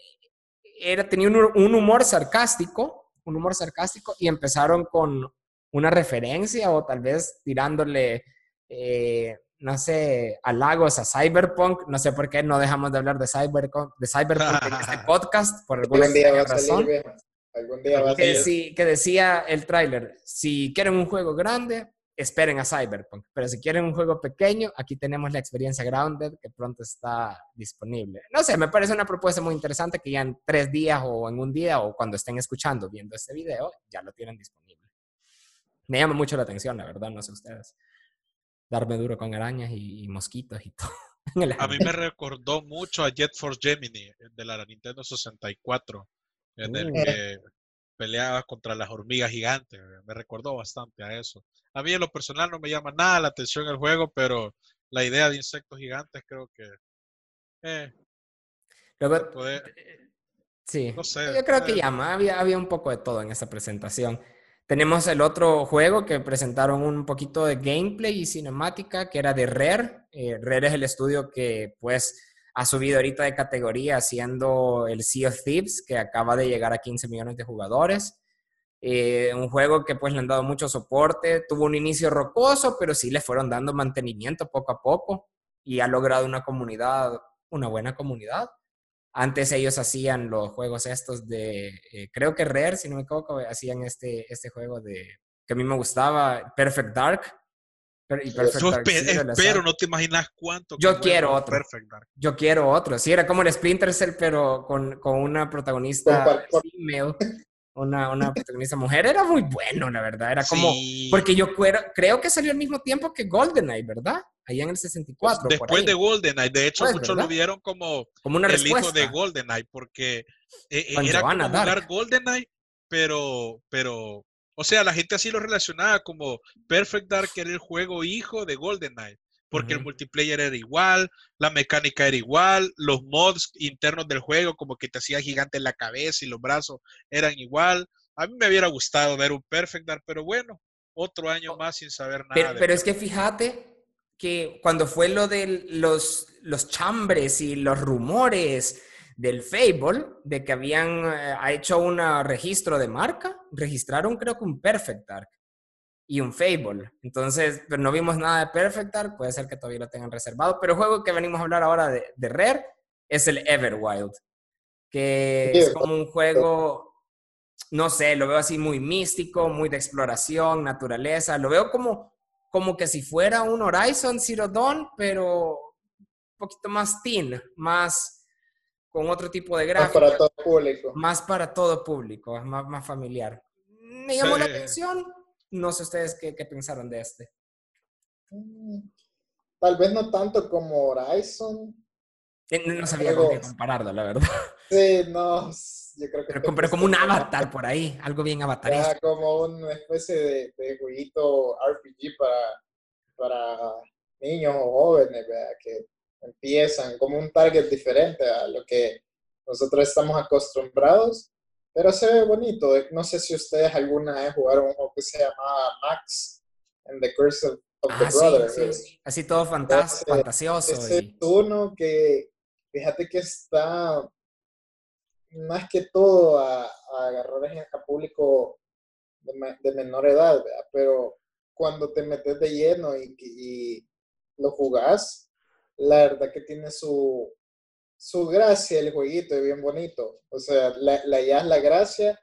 era, tenía un, humor sarcástico, un humor sarcástico y empezaron con una referencia o tal vez tirándole eh, no sé, halagos a Cyberpunk. No sé por qué no dejamos de hablar de Cyberpunk, de Cyberpunk en este <laughs> podcast, por alguna razón. Algún día va a que, que decía el tráiler, si quieren un juego grande, esperen a Cyberpunk. Pero si quieren un juego pequeño, aquí tenemos la experiencia Grounded que pronto está disponible. No sé, me parece una propuesta muy interesante que ya en tres días o en un día o cuando estén escuchando, viendo este video, ya lo tienen disponible. Me llama mucho la atención, la verdad, no sé ustedes darme duro con arañas y, mosquitos y <laughs> todo. a mí me recordó mucho a Jet Force Gemini de la Nintendo 64, en el uh. que peleaba contra las hormigas gigantes. Me recordó bastante a eso. A mí en lo personal no me llama nada la atención el juego, pero la idea de insectos gigantes creo que... Eh, eh sí, no sé, yo creo que eh. llama. Había, había un poco de todo en esa presentación. Tenemos el otro juego que presentaron un poquito de gameplay y cinemática, que era de Rare. Eh, Rare es el estudio que pues ha subido ahorita de categoría haciendo el Sea of Thieves, que acaba de llegar a 15 millones de jugadores. Eh, un juego que pues le han dado mucho soporte, tuvo un inicio rocoso, pero sí le fueron dando mantenimiento poco a poco y ha logrado una comunidad, una buena comunidad. Antes ellos hacían los juegos estos de, eh, creo que Rare, si no me equivoco, hacían este, este juego de, que a mí me gustaba, Perfect Dark. Y Perfect Dark pero no te imaginas cuánto. Yo quiero otro. Perfect Dark. Yo quiero otro. Sí, era como el Splinter Cell, pero con, con una protagonista female una, una protagonista mujer, era muy bueno, la verdad. Era como. Porque yo creo que salió al mismo tiempo que GoldenEye, ¿verdad? Allá en el 64. Pues después de GoldenEye. De hecho, pues, muchos lo vieron como, como una el hijo de GoldenEye, porque eh, eh, era como jugar GoldenEye, pero, pero. O sea, la gente así lo relacionaba como Perfect Dark era el juego hijo de GoldenEye porque el multiplayer era igual, la mecánica era igual, los mods internos del juego como que te hacía gigante en la cabeza y los brazos eran igual. A mí me hubiera gustado ver un Perfect Dark, pero bueno, otro año más sin saber nada. Pero, es que fíjate que cuando fue lo de los, los chambres y los rumores del Fable, de que habían eh, hecho un registro de marca, registraron creo que un Perfect Dark y un Fable. Entonces, pero no vimos nada de Perfect Dark, puede ser que todavía lo tengan reservado, pero el juego que venimos a hablar ahora de, de Rare es el Everwild, que es como un juego, no sé, lo veo así muy místico, muy de exploración, naturaleza, lo veo como, como que si fuera un Horizon Zero Dawn, pero un poquito más teen, más con otro tipo de gráfica. Más para todo público. Más para todo público, más, más familiar. Me llamó la atención, no sé ustedes qué, pensaron de este. Mm, tal vez no tanto como Horizon. Eh, no, sabía con qué compararlo, la verdad. Sí, no, yo creo que... Pero, como un avatar por ahí, algo bien avatar. como una especie de, de jueguito RPG para, para niños o jóvenes, que empiezan como un target diferente a lo que nosotros estamos acostumbrados pero se ve bonito. No sé si ustedes alguna vez jugaron un juego que se llamaba Max and the Curse of, the ah, Brother. Así todo fantasioso. Es uno que, fíjate que está más que todo a, agarrar a público de, menor edad, pero cuando te metes de lleno y, y lo jugás, la verdad que tiene su, su gracia el jueguito, es bien bonito. O sea, la, la ya la gracia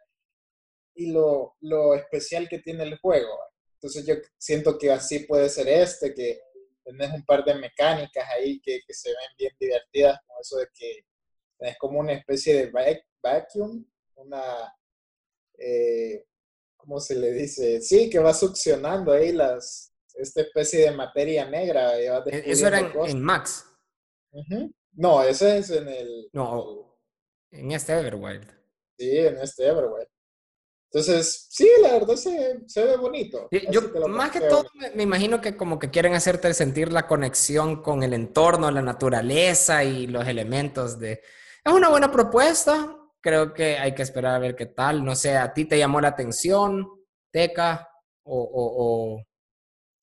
y lo, lo, especial que tiene el juego. Entonces yo siento que así puede ser este, que tenés un par de mecánicas ahí que, que se ven bien divertidas, como eso de que tenés como una especie de vacuum, una, eh, ¿cómo se le dice? Sí, que va succionando ahí las, esta especie de materia negra. E, eso era en, Max. No, ese es en el. No, en este Everwild. Sí, en este Everwild. Entonces, sí, la verdad se, se ve bonito. yo, más que todo, me, imagino que como que quieren hacerte sentir la conexión con el entorno, la naturaleza y los elementos de... Es una buena propuesta. Creo que hay que esperar a ver qué tal. No sé, ¿a ti te llamó la atención, Teca? O, o,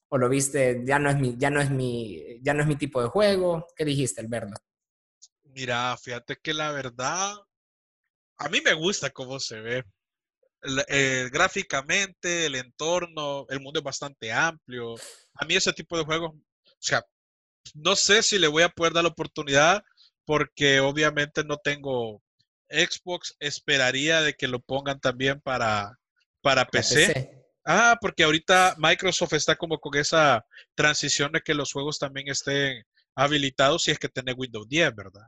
o, lo viste, ya no, es mi, ya, no es mi, ya no es mi tipo de juego. ¿Qué dijiste al verlo? Mira, fíjate que la verdad, a mí me gusta cómo se ve. Eh, gráficamente, el entorno, el mundo es bastante amplio. A mí ese tipo de juegos, o sea, no sé si le voy a poder dar la oportunidad porque obviamente no tengo Xbox. Esperaría de que lo pongan también para, para PC. Ah, porque ahorita Microsoft está como con esa transición de que los juegos también estén habilitado si es que tiene Windows 10, ¿verdad?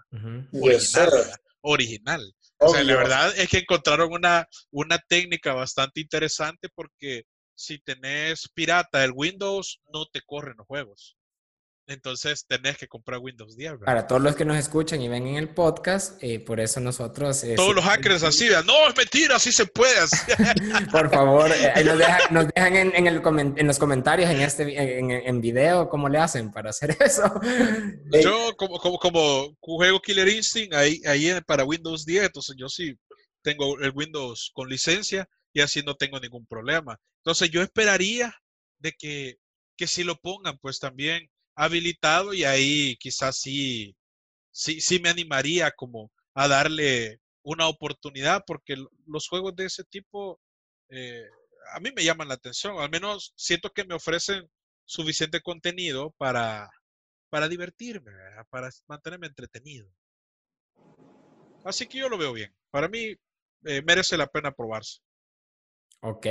Original. Original. O sea, la verdad es que encontraron una, una técnica bastante interesante porque si tenés pirata el Windows, no te corren los juegos. Entonces tenés que comprar Windows 10. Para todos los que nos escuchan y ven en el podcast, eh, por eso nosotros... Eh, todos los hackers así, no, es mentira, así se puede. <laughs> por favor, eh, <laughs> nos, dejan, en, el, en, los comentarios en este en, en, video cómo le hacen para hacer <laughs> eso. Yo como, como, como juego Killer Instinct ahí, ahí para Windows 10, entonces yo sí tengo el Windows con licencia y así no tengo ningún problema. Entonces yo esperaría de que, que si lo pongan, pues también habilitado y ahí quizás sí, sí, sí me animaría como a darle una oportunidad porque los juegos de ese tipo eh, a mí me llaman la atención, al menos siento que me ofrecen suficiente contenido para, para divertirme, para mantenerme entretenido. Así que yo lo veo bien. Para mí eh, merece la pena probarse. Ok.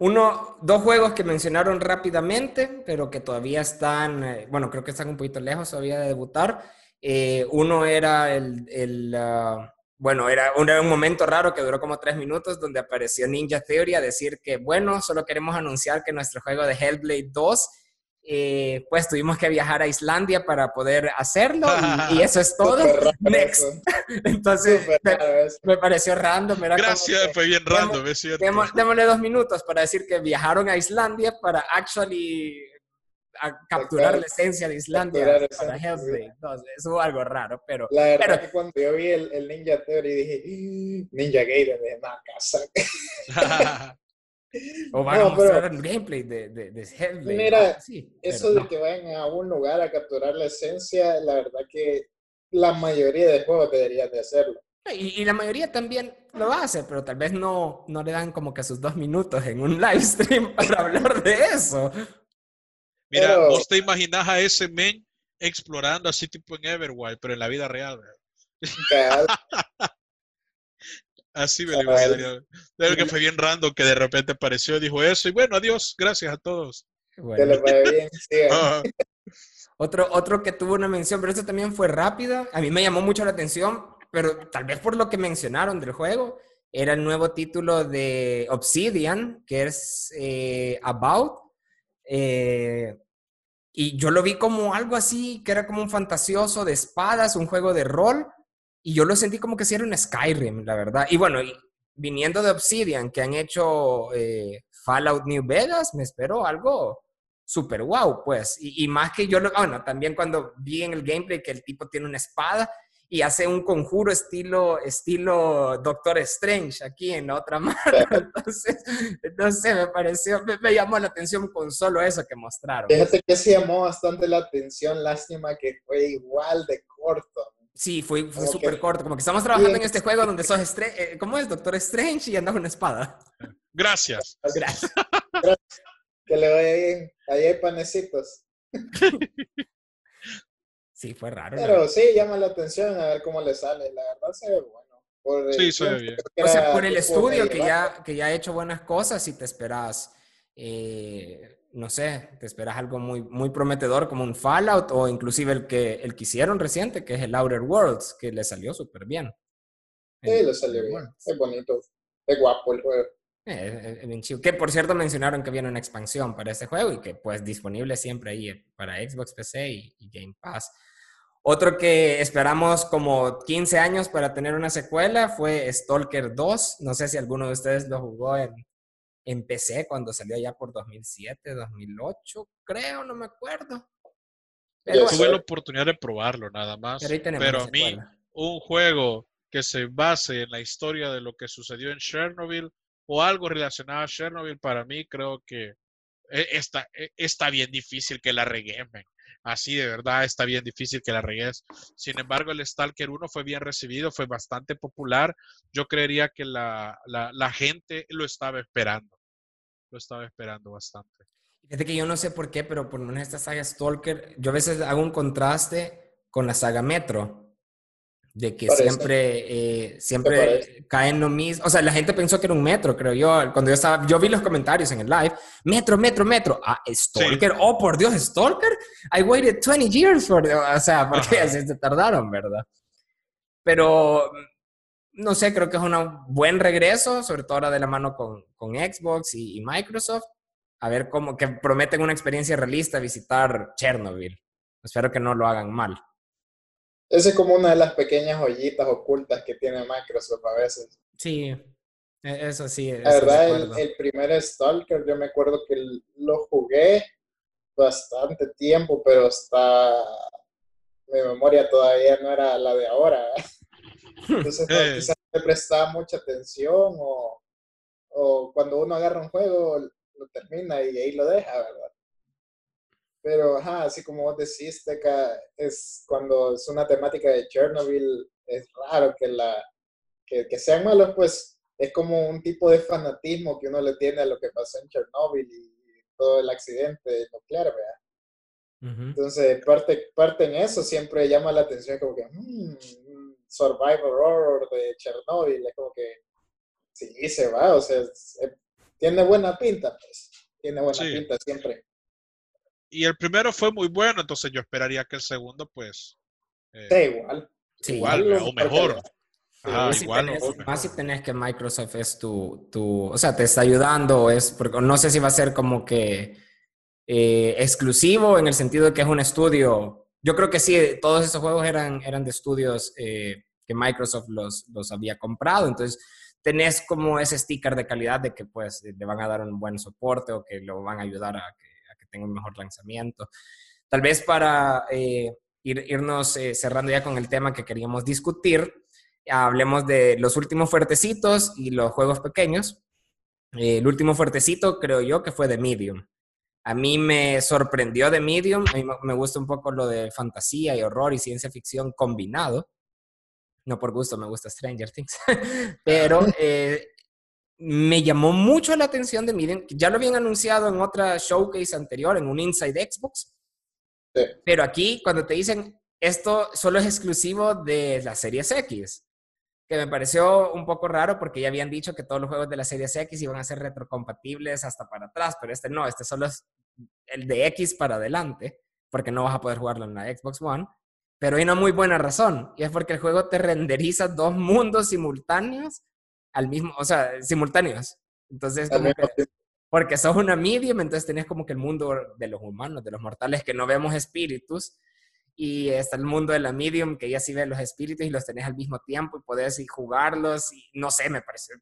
Uno, dos juegos que mencionaron rápidamente, pero que todavía están, eh, bueno, creo que están un poquito lejos todavía de debutar. Eh, uno era el, ah, bueno, era un, un, momento raro que duró como tres minutos, donde apareció Ninja Theory a decir que, bueno, solo queremos anunciar que nuestro juego de Hellblade 2 eh, pues tuvimos que viajar a Islandia para poder hacerlo <laughs> y, eso es todo. <laughs> Next. <laughs> Entonces me, pareció random. Gracias, fue bien random, es cierto. démosle dos minutos para decir que viajaron a Islandia para actually capturar la esencia de Islandia para Hellblade. Entonces, eso fue algo raro, pero... La verdad que cuando yo vi el, Ninja Theory dije. Ninja Gaiden de casa. O van a mostrar un gameplay de, de, de Hellblade. Mira, eso de que vayan a un lugar a capturar la esencia, la verdad que la mayoría de juegos deberían de hacerlo. Y, la mayoría también lo va a hacer, pero tal vez no, no le dan como que sus dos minutos en un live stream <laughs> para hablar de eso. Mira, vos te imaginas a ese men explorando así tipo en Everwild, pero en la vida real. <laughs> Así me lo imaginaría. Creo que fue bien random que de repente apareció y dijo eso. Y bueno, adiós, gracias a todos. Bueno. bien, <laughs> otro, otro que tuvo una mención, pero eso también fue rápida. A mí me llamó mucho la atención, pero tal vez por lo que mencionaron del juego, era el nuevo título de Obsidian, que es eh, About. Eh, y yo lo vi como algo así, que era como un fantasioso de espadas, un juego de rol y yo lo sentí como que si era un Skyrim, la verdad. Y bueno, viniendo de Obsidian, que han hecho eh, Fallout New Vegas, me espero algo súper wow, pues. Y, más que yo, lo, bueno, también cuando vi en el gameplay que el tipo tiene una espada y hace un conjuro estilo, estilo Doctor Strange aquí en la otra <laughs> mano. Entonces, no sé, me pareció, me, me, llamó la atención con solo eso que mostraron. Fíjate que se llamó bastante la atención, lástima que fue igual de corto. Sí, fue, fue súper corto. Como que estamos trabajando en este juego donde sos Strange. Eh, ¿Cómo es? Doctor Strange y andas con una espada. Gracias. Gracias. Que le vaya bien. Ahí hay panecitos. Sí, fue raro. Pero sí, llama la atención a ver cómo le sale. La verdad se ve bueno. Por sí, se ve bien. O sea, por el estudio que ya, que ya ha hecho buenas cosas y te esperas. Eh, no sé, te esperas algo muy, muy prometedor como un Fallout o inclusive el que, el que hicieron reciente, que es el Outer Worlds, que le salió súper bien. Sí, le salió bien. Es bonito. Es guapo el juego. Eh, es, bien chido. Que por cierto mencionaron que viene una expansión para este juego y que pues disponible siempre ahí para Xbox PC y, y Game Pass. Otro que esperamos como 15 años para tener una secuela fue Stalker 2. No sé si alguno de ustedes lo jugó en, Empecé cuando salió ya por 2007, 2008, creo, no me acuerdo. Pero, tuve la oportunidad de probarlo nada más. Pero, a mí, un juego que se base en la historia de lo que sucedió en Chernobyl o algo relacionado a Chernobyl, para mí creo que e, está, e, está bien difícil que la reguemen. Así de verdad está bien difícil que la regues. Sin embargo, el Stalker 1 fue bien recibido, fue bastante popular. Yo creería que la, la, gente lo estaba esperando. Lo estaba esperando bastante. Fíjate que yo no sé por qué, pero por menos esta saga Stalker, yo a veces hago un contraste con la saga Metro de que siempre, eh, siempre caen lo mismo. O sea, la gente pensó que era un metro, creo yo. Cuando yo estaba, yo vi los comentarios en el live, metro, metro, metro. Ah, Stalker. Oh, por Dios, Stalker. I waited 20 years for, o sea, porque así se tardaron, ¿verdad? Pero, no sé, creo que es un buen regreso, sobre todo ahora de la mano con, con Xbox y, y Microsoft. A ver cómo, que prometen una experiencia realista visitar Chernobyl. Espero que no lo hagan mal. Esa es como una de las pequeñas joyitas ocultas que tiene Microsoft a veces. Sí, e-, eso sí. La verdad, el, primer Stalker, yo me acuerdo que lo jugué bastante tiempo, pero hasta mi memoria todavía no era la de ahora. <laughs> Entonces, no, quizás me prestaba mucha atención o, o cuando uno agarra un juego, lo termina y ahí lo deja, ¿verdad? Pero, ajá, así como vos decís, Teca, es cuando es una temática de Chernobyl, es raro que, la, que, que, sean malos, pues es como un tipo de fanatismo que uno le tiene a lo que pasó en Chernobyl y, todo el accidente nuclear, ¿verdad? Entonces, parte, parte en eso siempre llama la atención, como que, mm, survival horror de Chernobyl, es como que sí, se va, o sea, tiene buena pinta, pues, tiene buena pinta siempre. Y el primero fue muy bueno, entonces yo esperaría que el segundo, pues... Eh, sí, igual. Sí, igual, o mejor. igual, más si tenés que Microsoft es tu, tu, o sea, te está ayudando, es, porque no sé si va a ser como que eh, exclusivo en el sentido de que es un estudio. Yo creo que sí, todos esos juegos eran, eran de estudios eh, que Microsoft los, los había comprado, entonces tenés como ese sticker de calidad de que pues le van a dar un buen soporte o que lo van a ayudar a que tenga un mejor lanzamiento. Tal vez para eh, ir, irnos cerrando ya con el tema que queríamos discutir, hablemos de los últimos fuertecitos y los juegos pequeños. el último fuertecito creo yo que fue de Medium. A mí me sorprendió de Medium, a mí me gusta un poco lo de fantasía y horror y ciencia ficción combinado. No por gusto, me gusta Stranger Things. <laughs> Pero eh, me llamó mucho la atención de Medium. Ya lo habían anunciado en otra showcase anterior, en un Inside Xbox. Pero aquí, cuando te dicen esto solo es exclusivo de la Series X, que me pareció un poco raro porque ya habían dicho que todos los juegos de la Series X iban a ser retrocompatibles hasta para atrás, pero este no, este solo es el de X para adelante, porque no vas a poder jugarlo en la Xbox One. Pero hay una muy buena razón, y es porque el juego te renderiza dos mundos simultáneos al mismo, o sea, simultáneos. Entonces, como que, porque sos una medium, entonces tenés como que el mundo de los humanos, de los mortales que no vemos espíritus, y está el mundo de la medium, que ya sí ves los espíritus y los tenés al mismo tiempo y podés ir jugarlos y no sé, me parece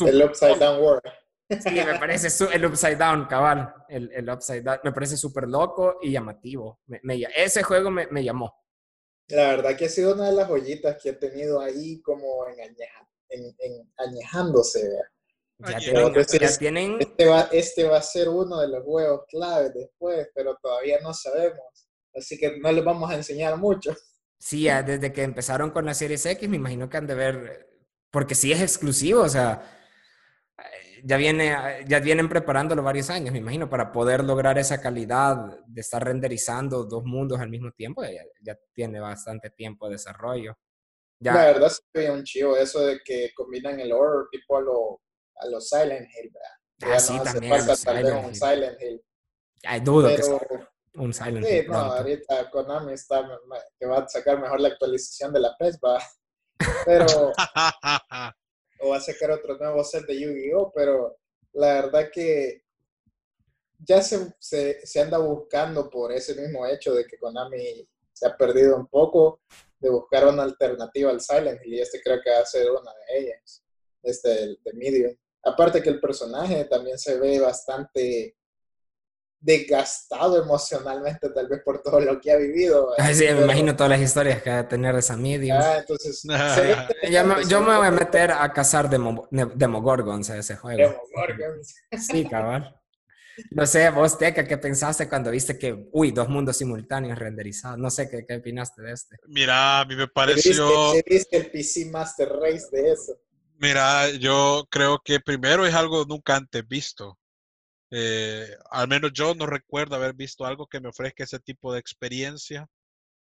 El Upside Down World. Sí, me parece el Upside Down, cabal, el, el Upside Down, me parece súper loco y llamativo. Me, ese juego me, me, llamó. La verdad que ha sido una de las joyitas que he tenido ahí como en, en, añejándose. Ya, tienen, ya tienen... Este, va, este va a ser uno de los juegos claves después, pero todavía no sabemos así que no les vamos a enseñar mucho. Sí, desde que empezaron con la Series X, me imagino que han de ver, porque sí es exclusivo, o sea, ya, viene, ya vienen preparándolo varios años, me imagino, para poder lograr esa calidad de estar renderizando dos mundos al mismo tiempo, ya, tiene bastante tiempo de desarrollo. Ya. La verdad es un chivo eso de que combinan el horror tipo a lo, a los Silent Hill, ¿verdad? Ah, sí, también. Silent, Silent Hill. Ay, dudo que un Silent Sí, no, ahorita Konami está que va a sacar mejor la actualización de la PES, va. Pero. <laughs> o va a sacar otro nuevo set de Yu-Gi-Oh! Pero la verdad que ya se, se, anda buscando por ese mismo hecho de que Konami se ha perdido un poco de buscar una alternativa al Silent Hill y este creo que va a ser una de ellas, este de Medium. Aparte que el personaje también se ve bastante desgastado emocionalmente, tal vez por todo lo que ha vivido. sí, me imagino todas las historias que va a tener esa media. Ah, entonces. <laughs> yo me voy a meter a cazar demo, Demogorgons a ese juego. Demogorgons. Sí, cabal. No sé, vos, Teca, ¿qué pensaste cuando viste que, uy, dos mundos simultáneos renderizados? No sé, ¿qué, qué opinaste de este? Mira, a mí me pareció... ¿Qué viste el PC Master Race de eso? Mira, yo creo que primero es algo nunca antes visto. Eh, al menos yo no recuerdo haber visto algo que me ofrezca ese tipo de experiencia.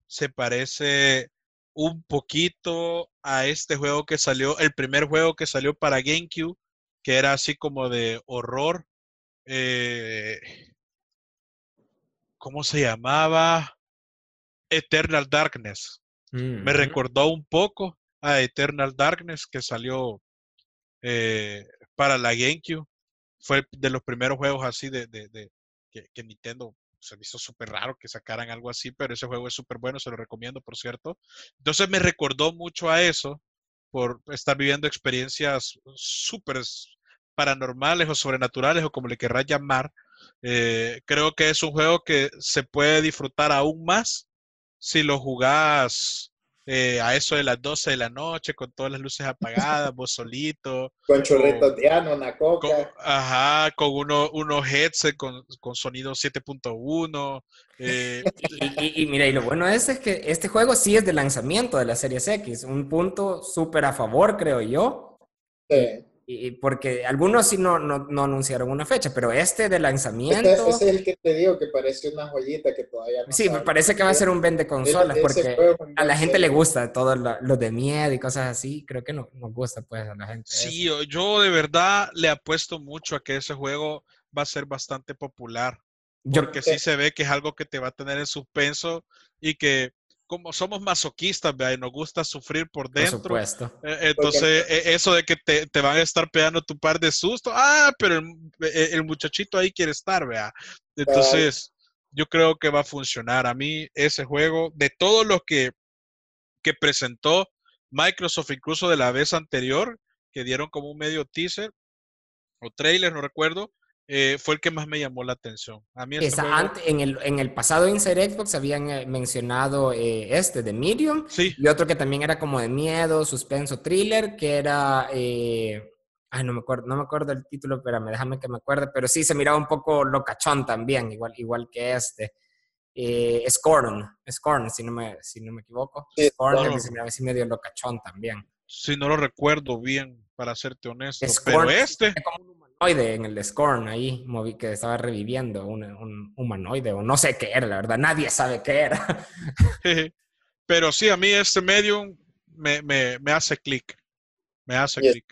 Se parece un poquito a este juego que salió, el primer juego que salió para GameCube, que era así como de horror. Eh, ¿Cómo se llamaba? Eternal Darkness. Me mm. recordó un poco a Eternal Darkness que salió eh, para la GameCube fue de los primeros juegos así de, de, que, Nintendo se me hizo súper raro que sacaran algo así, pero ese juego es súper bueno, se lo recomiendo, por cierto. Entonces me recordó mucho a eso por estar viviendo experiencias súper paranormales o sobrenaturales o como le querrás llamar. Eh, creo que es un juego que se puede disfrutar aún más si lo jugás eh, a eso de las 12 de la noche, con todas las luces apagadas, vos solito. Con chorritos de ano, una coca. ajá, con uno, unos headsets con, con sonido 7.1. Eh, <laughs> y, mira, y lo bueno es, es que este juego sí es de lanzamiento de la Series X, un punto súper a favor, creo yo. Sí. Y porque algunos sí no, no, no, anunciaron una fecha, pero este de lanzamiento... Este, es el que te digo que parece una joyita que todavía no Sí, me parece que va a ser un vende consolas porque a la gente le gusta todo lo, de miedo y cosas así. Creo que no, nos gusta pues a la gente. Sí, yo de verdad le apuesto mucho a que ese juego va a ser bastante popular. Porque sí se ve que es algo que te va a tener en suspenso y que como somos masoquistas, ¿vea? y nos gusta sufrir por dentro. Por supuesto. Eh, entonces, e, eso de que te, te, van a estar pegando tu par de susto, ah, pero el, e, el muchachito ahí quiere estar, vea. Entonces, yo creo que va a funcionar. A mí, ese juego, de todos los que, que presentó Microsoft, incluso de la vez anterior, que dieron como un medio teaser o trailer, no recuerdo, eh, fue el que más me llamó la atención. A mí en, el, en el pasado Inside Xbox habían eh, mencionado eh, este de Medium y otro que también era como de miedo, suspenso, thriller, que era... ay, no me acuerdo, no me acuerdo el título, pero déjame que me acuerde, pero sí se miraba un poco locachón también, igual, igual que este. Scorn, Scorn, si no me, si no me equivoco. Scorn, se miraba así medio locachón también. Si no lo recuerdo bien, para serte honesto. pero este en el Scorn ahí, que estaba reviviendo, un, humanoide, o no sé qué era, la verdad, nadie sabe qué era. <laughs> Pero sí, a mí este medium me, me, me hace clic. Me hace clic.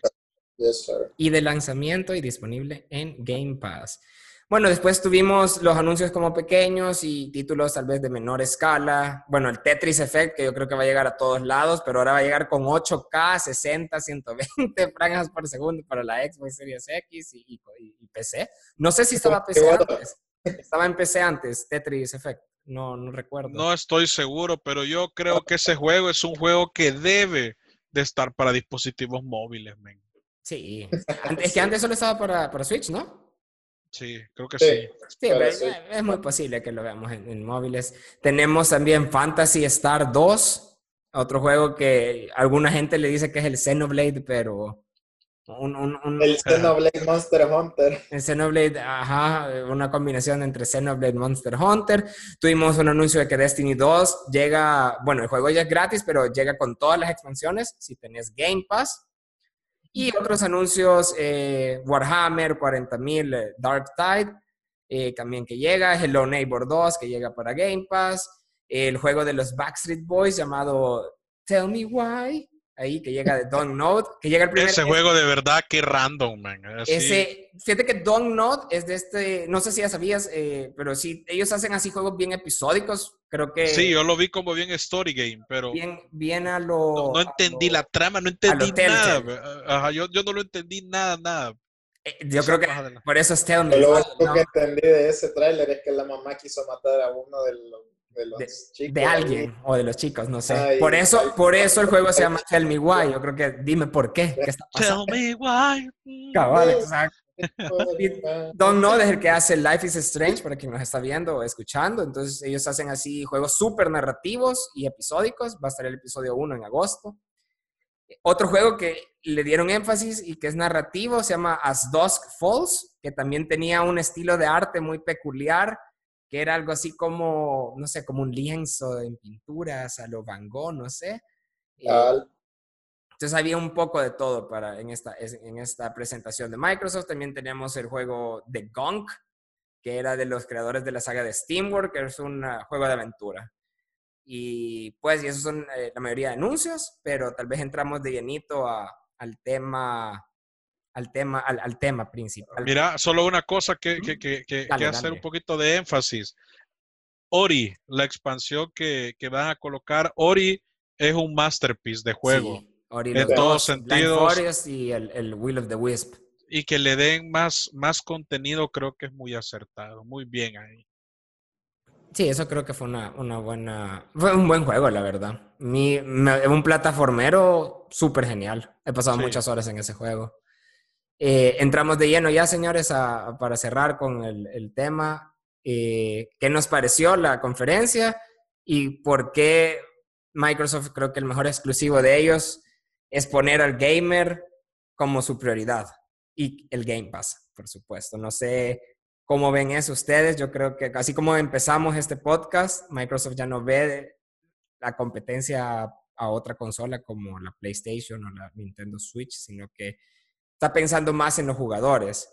y de lanzamiento y disponible en Game Pass. Bueno, después tuvimos los anuncios como pequeños y títulos tal vez de menor escala. Bueno, el Tetris Effect, que yo creo que va a llegar a todos lados, pero ahora va a llegar con 8K, 60, 120 franjas por segundo para la Xbox Series X y, PC. No sé si estaba PC antes. Estaba en PC antes, Tetris Effect. No, no recuerdo. No estoy seguro, pero yo creo que ese juego es un juego que debe de estar para dispositivos móviles, men. Sí, es que antes solo estaba para, para Switch, ¿no? Sí, creo que sí. Sí, es, muy posible que lo veamos en, móviles. Tenemos también Fantasy Star 2, otro juego que alguna gente le dice que es el Xenoblade, pero... el Xenoblade Monster Hunter. <laughs> El Xenoblade, ajá, una combinación entre Xenoblade Monster Hunter. Tuvimos un anuncio de que Destiny 2 llega, bueno, el juego ya es gratis, pero llega con todas las expansiones si tenés Game Pass. Y otros anuncios, eh, Warhammer 40.000 eh, Dark Tide, eh, también que llega, Hello Neighbor 2, que llega para Game Pass, el juego de los Backstreet Boys llamado Tell Me Why, ahí que llega de Don't Note, que llega el primer... Ese juego de verdad que random, man. Ese, fíjate que Don't Note es de este, no sé si ya sabías, pero sí, ellos hacen así juegos bien episódicos, Creo que... Sí, yo lo vi como bien story game, pero... Bien, bien a lo... No, entendí la trama, no entendí nada. Ajá, yo, yo, no lo entendí nada, nada. Eh, yo creo que por eso es Tell Me. Lo único que entendí de ese tráiler es que la mamá quiso matar a uno de los, de los chicos. De alguien, o de los chicos, no sé. por eso, por eso el juego se llama <laughs> Tell Me Why. Yo creo que dime por qué. ¿Qué está pasando? Tell Me Why. <laughs> Cabal, exacto. <laughs> Don No es el que hace Life is Strange, para quien nos está viendo o escuchando. Entonces, ellos hacen así juegos súper narrativos y episódicos. Va a estar el episodio 1 en agosto. Otro juego que le dieron énfasis y que es narrativo se llama As Dusk Falls, que también tenía un estilo de arte muy peculiar, que era algo así como, no sé, como un lienzo en pinturas a lo Van Gogh, no sé. Entonces había un poco de todo para, en, esta, en esta presentación de Microsoft. También tenemos el juego The Gunk, que era de los creadores de la saga de SteamWorld, que es un ah, juego de aventura. Y pues, y esos son eh, la mayoría de anuncios, pero tal vez entramos de llenito al tema al tema, al, tema principal. Mira, solo una cosa que, que, que, que, hacer un poquito de énfasis. Ori, la expansión que, que van a colocar, Ori es un masterpiece de juego en todos sentidos. y el, Will of the Wisp. Y que le den más, más contenido, creo que es muy acertado. Muy bien ahí. Sí, eso creo que fue una, una buena. Fue un buen juego, la verdad. Mi, un plataformero súper genial. He pasado muchas horas en ese juego. Eh, entramos de lleno ya, señores, para cerrar con el, tema. Eh, ¿Qué nos pareció la conferencia y por qué Microsoft creo que el mejor exclusivo de ellos es poner al gamer como su prioridad y el Game Pass, por supuesto. No sé cómo ven eso ustedes. Yo creo que así como empezamos este podcast, Microsoft ya no ve la competencia a otra consola como la PlayStation o la Nintendo Switch, sino que está pensando más en los jugadores.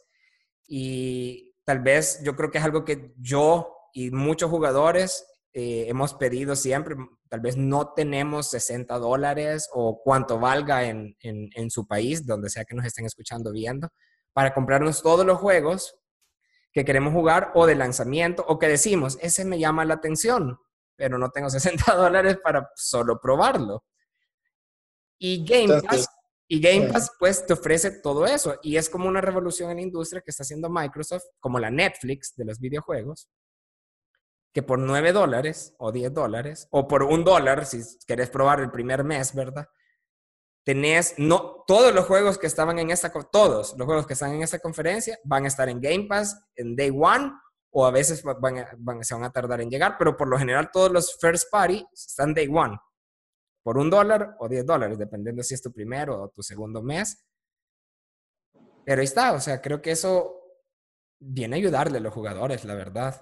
Y tal vez yo creo que es algo que yo y muchos jugadores eh, hemos pedido siempre. Tal vez no tenemos 60 dólares o cuánto valga en, en, en su país, donde sea que nos estén escuchando, viendo, para comprarnos todos los juegos que queremos jugar o de lanzamiento o que decimos, ese me llama la atención, pero no tengo <laughs> 60 dólares para solo probarlo. Y Game Pass, y Game Pass pues te ofrece todo eso. Y es como una revolución en la industria que está haciendo Microsoft, como la Netflix de los videojuegos, que por 9 dólares o 10 dólares o por un dólar, si querés probar el primer mes, ¿verdad? tenés, no, todos los juegos que estaban en esta, todos los juegos que están en esta conferencia van a estar en Game Pass en Day One o a veces van, se van a tardar en llegar, pero por lo general todos los first party están Day One por un dólar o diez dólares, dependiendo si es tu primero o tu segundo mes. Pero ahí está, o sea, creo que eso viene a ayudarle a los jugadores, la verdad.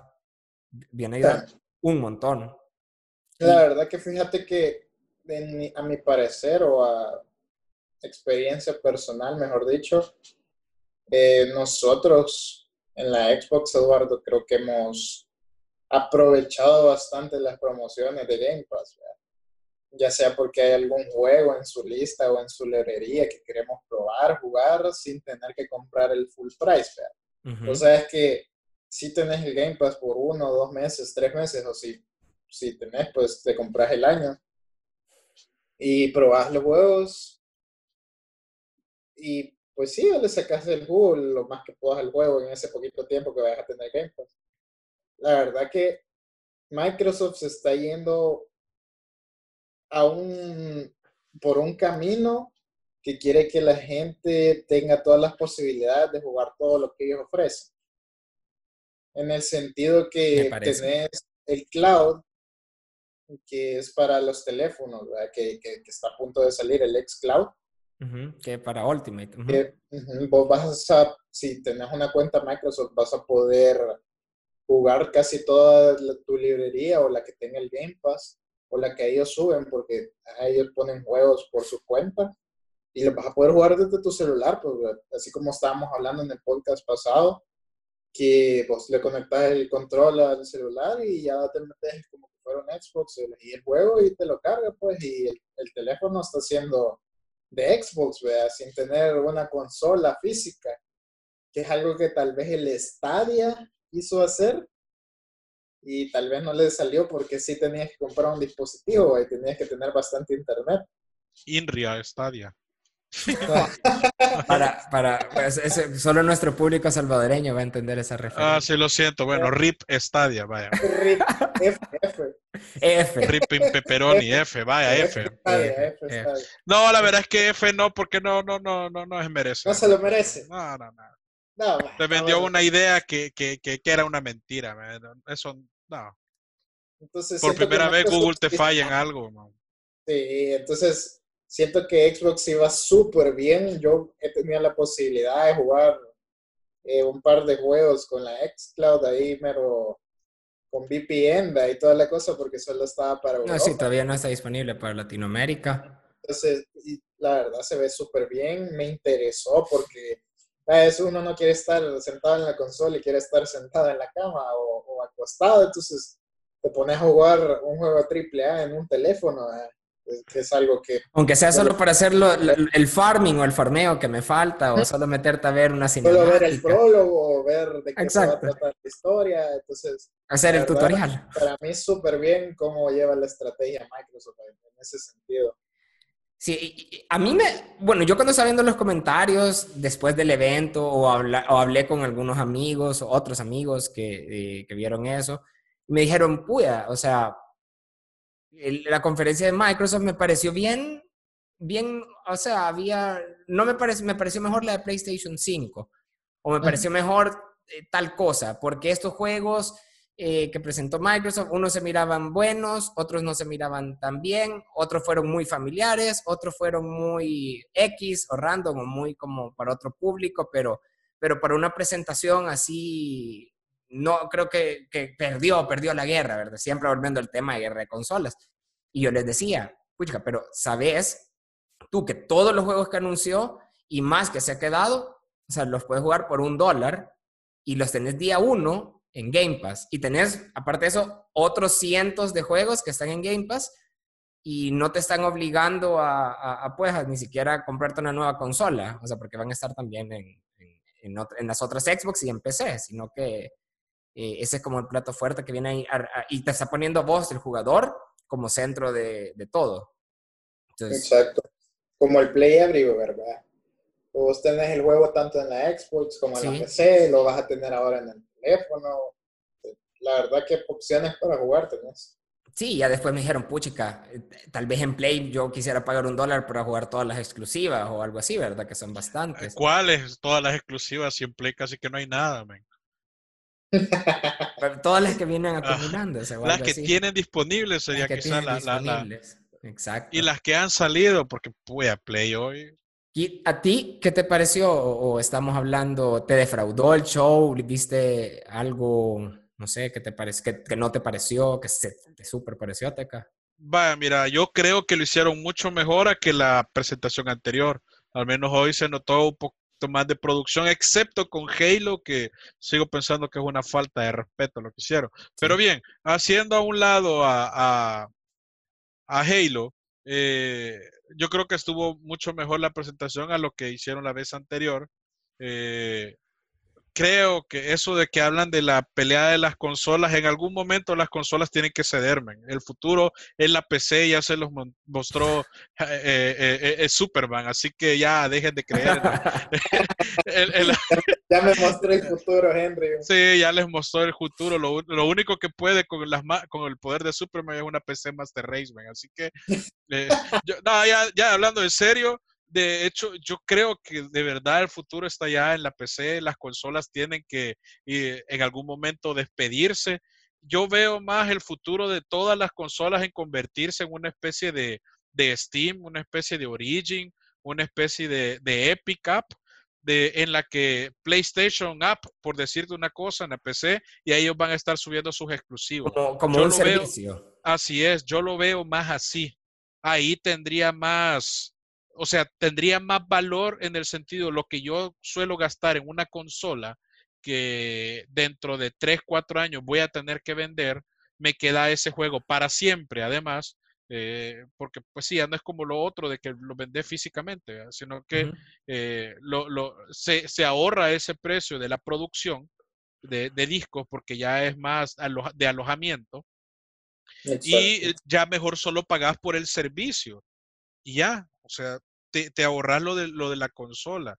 Viene a ayudar un montón. La verdad que fíjate que a mi parecer o a, experiencia personal, mejor dicho, eh, nosotros en la Xbox, Eduardo, creo que hemos aprovechado bastante las promociones de Game Pass, ya sea porque hay algún juego en su lista o en su librería que queremos probar, jugar sin tener que comprar el full price. O sea, es que si tenés el Game Pass por uno, dos meses, tres meses, o si, si tenés, pues te compras el año y probás los juegos y pues sí, le sacas el jugo lo más que puedas al juego en ese poquito tiempo que vayas a tener Game Pass. La verdad que Microsoft se está yendo a un, por un camino que quiere que la gente tenga todas las posibilidades de jugar todo lo que ellos ofrecen. En el sentido que tenés el cloud, que es para los teléfonos, Que, que, que, está a punto de salir el xCloud, que para Ultimate. vos vas a, si tenés una cuenta Microsoft, vas a poder jugar casi toda tu librería o la que tenga el Game Pass o la que ellos suben porque ellos ponen juegos por su cuenta y lo vas a poder jugar desde tu celular, pues, así como estábamos hablando en el podcast pasado, que vos le conectas el control al celular y ya te metes como que fuera un Xbox y el juego y te lo carga, pues, y el, el teléfono está haciendo de Xbox, ¿verdad? sin tener una consola física, que es algo que tal vez el Stadia quiso hacer y tal vez no le salió porque sí tenías que comprar un dispositivo y tenías que tener bastante internet. Inria Stadia. <laughs> para, para, pues, solo nuestro público salvadoreño va a entender esa referencia. Ah, sí, lo siento. Bueno, RIP Stadia, vaya. RIP F, F. F. RIP Pepperoni, F, vaya, F. No, la verdad es que F no, porque no, no, no, no, no es merece. No se lo merece. No, no, no. No Te vendió una idea que, que, que, era una mentira. Eso, no. Entonces, Por primera vez Google te falla en algo. Sí, entonces siento que Xbox iba súper bien. Yo he tenido la posibilidad de jugar eh, un par de juegos con la xCloud ahí, pero con VPN y toda la cosa, porque solo estaba para No, sí, todavía no está disponible para Latinoamérica. Entonces, la verdad se ve súper bien. Me interesó porque veces uno no quiere estar sentado en la consola y quiere estar sentado en la cama o, o acostado. Entonces, te pones a jugar un juego AAA en un teléfono. ¿eh? es, algo que... Aunque sea solo para hacer el farming o el farmeo que me falta, o solo meterte a ver una cinemática. Solo ver el prólogo, ver de qué se va a tratar la historia, entonces... Hacer el tutorial. Para mí es súper bien cómo lleva la estrategia Microsoft en ese sentido. Sí, a mí me, bueno, yo cuando estaba viendo los comentarios después del evento o, o hablé con algunos amigos, otros amigos que, eh, que vieron eso, me dijeron, puya, o sea, la conferencia de Microsoft me pareció bien, bien, o sea, había, no me pareció, me pareció mejor la de PlayStation 5, o me pareció mejor eh, tal cosa, porque estos juegos eh, que presentó Microsoft, unos se miraban buenos, otros no se miraban tan bien, otros fueron muy familiares, otros fueron muy X o random o muy como para otro público, pero, pero para una presentación así no creo que, que, perdió, perdió la guerra, ¿verdad? Siempre volviendo al tema de guerra de consolas. Y yo les decía, pucha, pero ¿sabes tú que todos los juegos que anunció y más que se ha quedado, o sea, los puedes jugar por un dólar y los tenés día uno en Game Pass. Y tenés, aparte de eso, otros cientos de juegos que están en Game Pass y no te están obligando a, a, pues, ni siquiera comprarte una nueva consola, o sea, porque van a estar también en, en, las otras Xbox y en PC, sino que eh, ese es como el plato fuerte que viene ahí y te está poniendo vos, el jugador, como centro de, de todo. Exacto. Como el Play Everywhere, ¿verdad? Vos tenés el juego tanto en la Xbox como en la PC, lo vas a tener ahora en el teléfono. La verdad que opciones para jugar tenés. Sí, ya después me dijeron, puchica, eh, tal vez en Play yo quisiera pagar un dólar para jugar todas las exclusivas o algo así, ¿verdad? Que son bastantes. ¿Cuáles? Todas las exclusivas, y en Play casi que no hay nada, man. todas las que vienen acumulando. las que tienen disponibles sería quizás la, la, Exacto. Y las que han salido, porque voy a Play hoy. ¿Y a ti qué te pareció? O estamos hablando, ¿te defraudó el show? ¿Viste algo no sé, ¿qué te parece? ¿Qué, no te pareció? ¿Qué se, te súper pareció, Teca? Vaya, mira, yo creo que lo hicieron mucho mejor a que la presentación anterior. Al menos hoy se notó un poquito más de producción, excepto con Halo, que sigo pensando que es una falta de respeto lo que hicieron. Pero bien, haciendo a un lado a, a, Halo, eh, yo creo que estuvo mucho mejor la presentación a lo que hicieron la vez anterior. Eh, creo que eso de que hablan de la pelea de las consolas, en algún momento las consolas tienen que cederme. El futuro en la PC ya se los mostró eh, eh, eh, Superman, así que ya dejen de creer. <laughs> <laughs> <laughs> ya me mostró el futuro, Henry. Sí, ya les mostró el futuro. Lo, único que puede con, las, con el poder de Superman es una PC Master Race, Así que, ya, ya hablando en serio, de hecho, yo creo que de verdad el futuro está ya en la PC, las consolas tienen que en algún momento despedirse. Yo veo más el futuro de todas las consolas en convertirse en una especie de, Steam, una especie de Origin, una especie de, Epic App, de, en la que PlayStation App, por decirte una cosa, en la PC, y ellos van a estar subiendo sus exclusivos. Como, un servicio. así es, yo lo veo más así. Ahí tendría más, o sea, tendría más valor en el sentido lo que yo suelo gastar en una consola que dentro de 3, 4 años voy a tener que vender, me queda ese juego para siempre, además, eh, porque pues sí, ya no es como lo otro de que lo vende físicamente, sino que eh, se, ahorra ese precio de la producción de, discos porque ya es más de alojamiento. Y ya mejor solo pagas por el servicio. Y ya, o sea, te, te ahorras lo de, lo de la consola.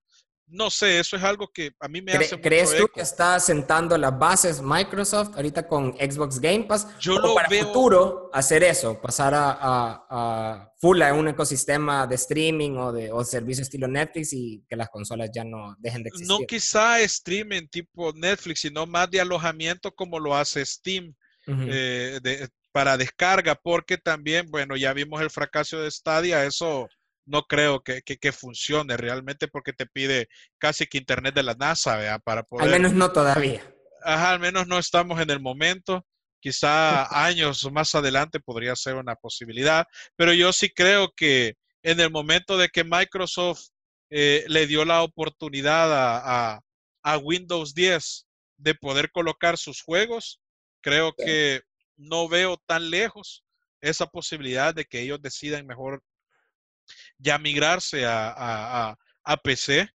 No sé, eso es algo que a mí me hace ¿Crees tú que está sentando las bases Microsoft ahorita con Xbox Game Pass? Yo lo para veo... futuro hacer eso, pasar a, a, a, full a un ecosistema de streaming o de o servicio estilo Netflix y que las consolas ya no dejen de existir. No quizá streaming tipo Netflix, sino más de alojamiento como lo hace Steam. Eh, de, para descarga, porque también, bueno, ya vimos el fracaso de Stadia, eso no creo que, funcione realmente porque te pide casi que internet de la NASA, ¿vea? Para poder... Al menos no todavía. Ajá, al menos no estamos en el momento. Quizá <laughs> años más adelante podría ser una posibilidad, pero yo sí creo que en el momento de que Microsoft eh, le dio la oportunidad a, Windows 10 de poder colocar sus juegos, creo que no veo tan lejos esa posibilidad de que ellos decidan mejor ya migrarse a, PC.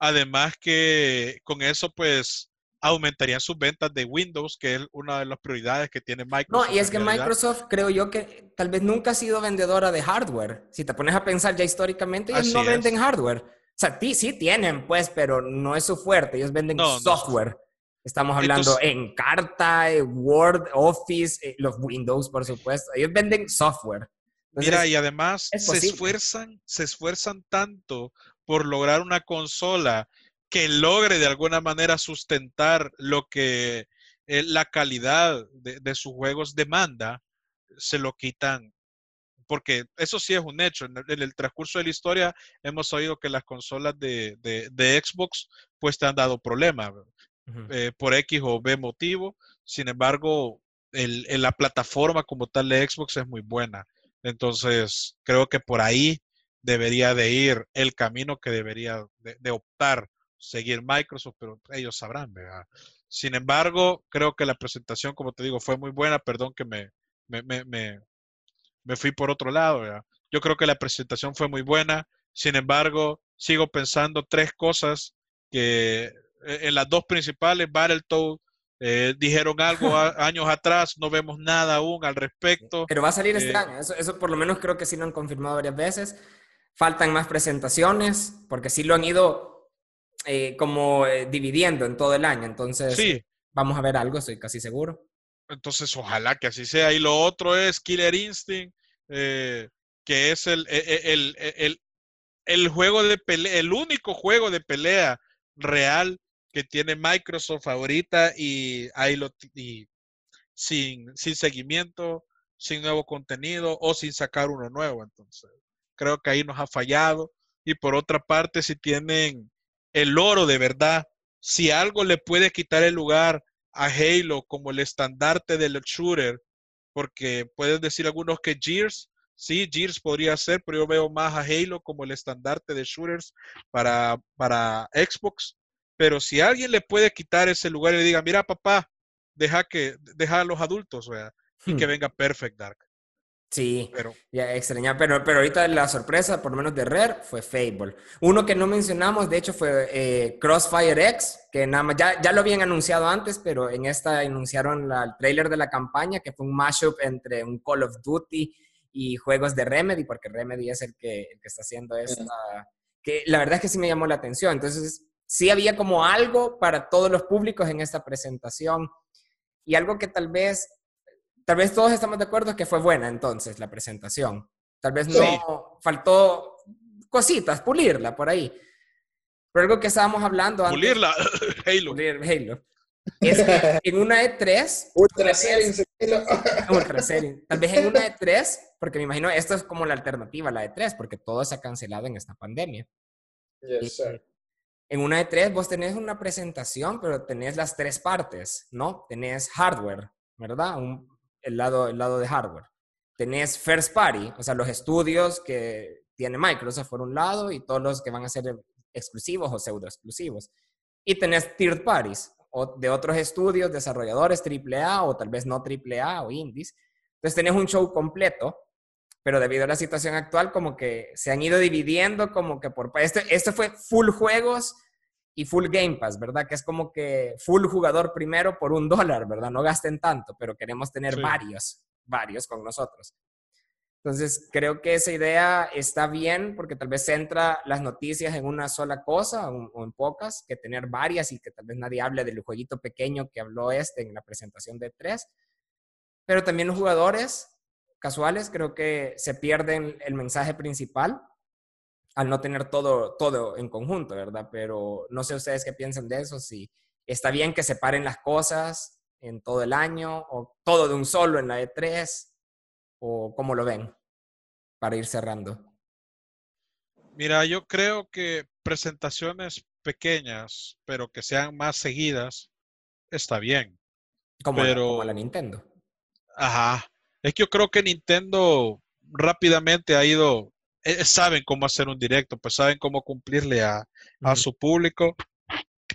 Además que con eso pues aumentarían sus ventas de Windows, que es una de las prioridades que tiene Microsoft. No, y es que Microsoft creo yo que tal vez nunca ha sido vendedora de hardware. Si te pones a pensar ya históricamente, ellos no venden hardware. O sea, sí, tienen, pues, pero no es su fuerte. Ellos venden software. Estamos hablando en carta, Word, Office, eh, los Windows, por supuesto. Ellos venden software. Mira, y además se esfuerzan, se esfuerzan tanto por lograr una consola que logre de alguna manera sustentar lo que eh, la calidad de, sus juegos demanda, se lo quitan. Porque eso sí es un hecho. En el, transcurso de la historia hemos oído que las consolas de, Xbox pues te han dado problemas eh, por X o B motivo. Sin embargo, la plataforma como tal de Xbox es muy buena. Entonces, creo que por ahí debería de ir el camino que debería de, optar seguir Microsoft, pero ellos sabrán, ¿verdad? Sin embargo, creo que la presentación, como te digo, fue muy buena. Perdón que me, me, me, me fui por otro lado. ¿verdad? Yo creo que la presentación fue muy buena. Sin embargo, sigo pensando tres cosas que eh, en las dos principales, Battletoad, eh, dijeron algo <laughs> años atrás, no vemos nada aún al respecto. Pero va a salir este eh, año, eso, eso, por lo menos creo que sí lo han confirmado varias veces. Faltan más presentaciones, porque sí lo han ido eh, como dividiendo en todo el año, entonces sí. vamos a ver algo, estoy casi seguro. Entonces, ojalá que así sea. Y lo otro es Killer Instinct, que es el, el, el, el, juego de pelea, el único juego de pelea real que tiene Microsoft ahorita y ahí sin, sin seguimiento, sin nuevo contenido o sin sacar uno nuevo. Entonces, creo que ahí nos ha fallado. Y por otra parte, si tienen el oro de verdad, si algo le puede quitar el lugar a Halo como el estandarte del shooter, porque pueden decir algunos que Gears, sí, Gears podría ser, pero yo veo más a Halo como el estandarte de shooters para, para Xbox pero si alguien le puede quitar ese lugar y le diga, mira papá, deja que deja a los adultos, y que hmm. venga Perfect Dark. Sí, pero, ya extraña, pero, pero ahorita la sorpresa, por lo menos de Rare, fue Fable. Uno que no mencionamos, de hecho, fue eh, Crossfire X, que nada más, ya, ya lo habían anunciado antes, pero en esta anunciaron el trailer de la campaña, que fue un mashup entre un Call of Duty y juegos de Remedy, porque Remedy es el que, el que está haciendo esta, que la verdad es que sí me llamó la atención. Entonces, sí había como algo para todos los públicos en esta presentación y algo que tal vez, tal vez todos estamos de acuerdo que fue buena entonces la presentación. Tal vez no faltó cositas, pulirla por ahí. Pero algo que estábamos hablando antes. Pulirla, <laughs> Halo. Halo. Es que en una E3. Ultra Series. Ultra Tal vez en una E3, porque me imagino esto es como la alternativa a la E3, porque todo se ha cancelado en esta pandemia. Yes, sir en una de tres vos tenés una presentación, pero tenés las tres partes, ¿no? Tenés hardware, ¿verdad? el, lado, el lado de hardware. Tenés first party, o sea, los estudios que tiene Microsoft por un lado y todos los que van a ser exclusivos o pseudo exclusivos. Y tenés third parties, o de otros estudios, desarrolladores AAA o tal vez no AAA o indies. Entonces tenés un show completo pero debido a la situación actual como que se han ido dividiendo como que por... Este, este fue full juegos y full Game Pass, ¿verdad? Que es como que full jugador primero por un <laughs> dólar, ¿verdad? No gasten tanto, pero queremos tener varios, varios con nosotros. Entonces, creo que esa idea está bien porque tal vez centra las noticias en una sola cosa o, en pocas, que tener varias y que tal vez nadie hable del jueguito pequeño que habló este en la presentación de tres. Pero también los jugadores casuales, creo que se pierden el mensaje principal al no tener todo, todo en conjunto, ¿verdad? Pero no sé ustedes qué piensan de eso, si está bien que separen las cosas en todo el año o todo de un solo en la E3 o cómo lo ven para ir cerrando. Mira, yo creo que presentaciones pequeñas, pero que sean más seguidas, está bien. Como, pero... como la Nintendo. Ajá, es que yo creo que Nintendo rápidamente ha ido, eh, saben cómo hacer un directo, pues saben cómo cumplirle a, su público,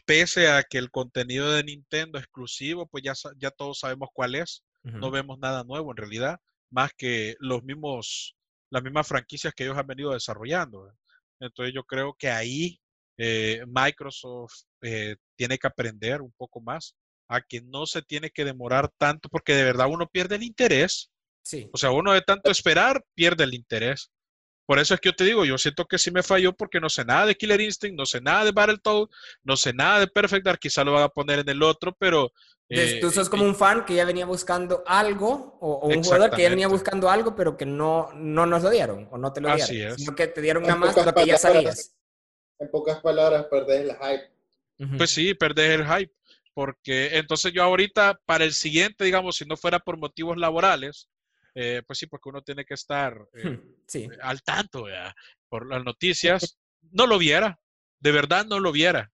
pese a que el contenido de Nintendo exclusivo, pues ya, ya todos sabemos cuál es, no vemos nada nuevo en realidad, más que los mismos, las mismas franquicias que ellos han venido desarrollando. Entonces yo creo que ahí eh, Microsoft eh, tiene que aprender un poco más a que no se tiene que demorar tanto porque de verdad uno pierde el interés. O sea, uno de tanto esperar pierde el interés. Por eso es que yo te digo, yo siento que sí me falló porque no sé nada de Killer Instinct, no sé nada de Battletoad, no sé nada de Perfect Dark, quizá lo van a poner en el otro, pero... Eh, tú sos como un fan que ya venía buscando algo, o, un jugador que ya venía buscando algo, pero que no, no nos lo dieron, o no te lo dieron. Así es. Sino que te dieron nada más lo que ya sabías. En pocas palabras, perdés el hype. Pues sí, perdés el hype. Porque entonces yo ahorita, para el siguiente, digamos, si no fuera por motivos laborales, eh, pues sí, porque uno tiene que estar eh, <laughs> al tanto por las noticias, no lo viera, de verdad no lo viera.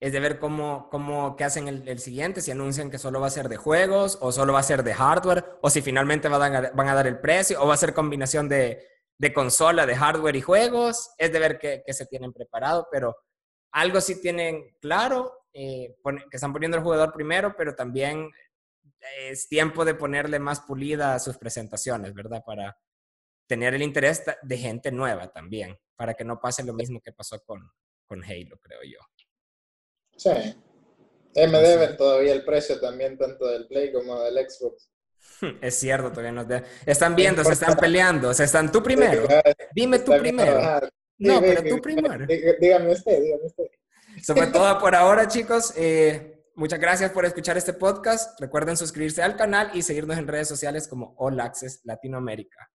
Es de ver cómo, cómo qué hacen el, siguiente, si anuncian que solo va a ser de juegos o solo va a ser de hardware, o si finalmente van a, van a dar el precio, o va a ser combinación de, de consola, de hardware y juegos, es de ver qué, se tienen preparado, pero algo sí tienen claro, eh, que están poniendo el jugador primero, pero también es tiempo de ponerle más pulida a sus presentaciones, ¿verdad? Para tener el interés de gente nueva también, para que no pase lo mismo que pasó con, con Halo, creo yo. Sí. Eh, me deben todavía el precio también, tanto del Play como del Xbox. <laughs> Es cierto, todavía nos deben. Están viendo, se están peleando, se están tú primero. Dime tú primero. No, pero tú primero. Dígame usted, dígame usted. Eso fue todo por ahora, chicos. Eh, muchas gracias por escuchar este podcast. Recuerden suscribirse al canal y seguirnos en redes sociales como All Access Latinoamérica.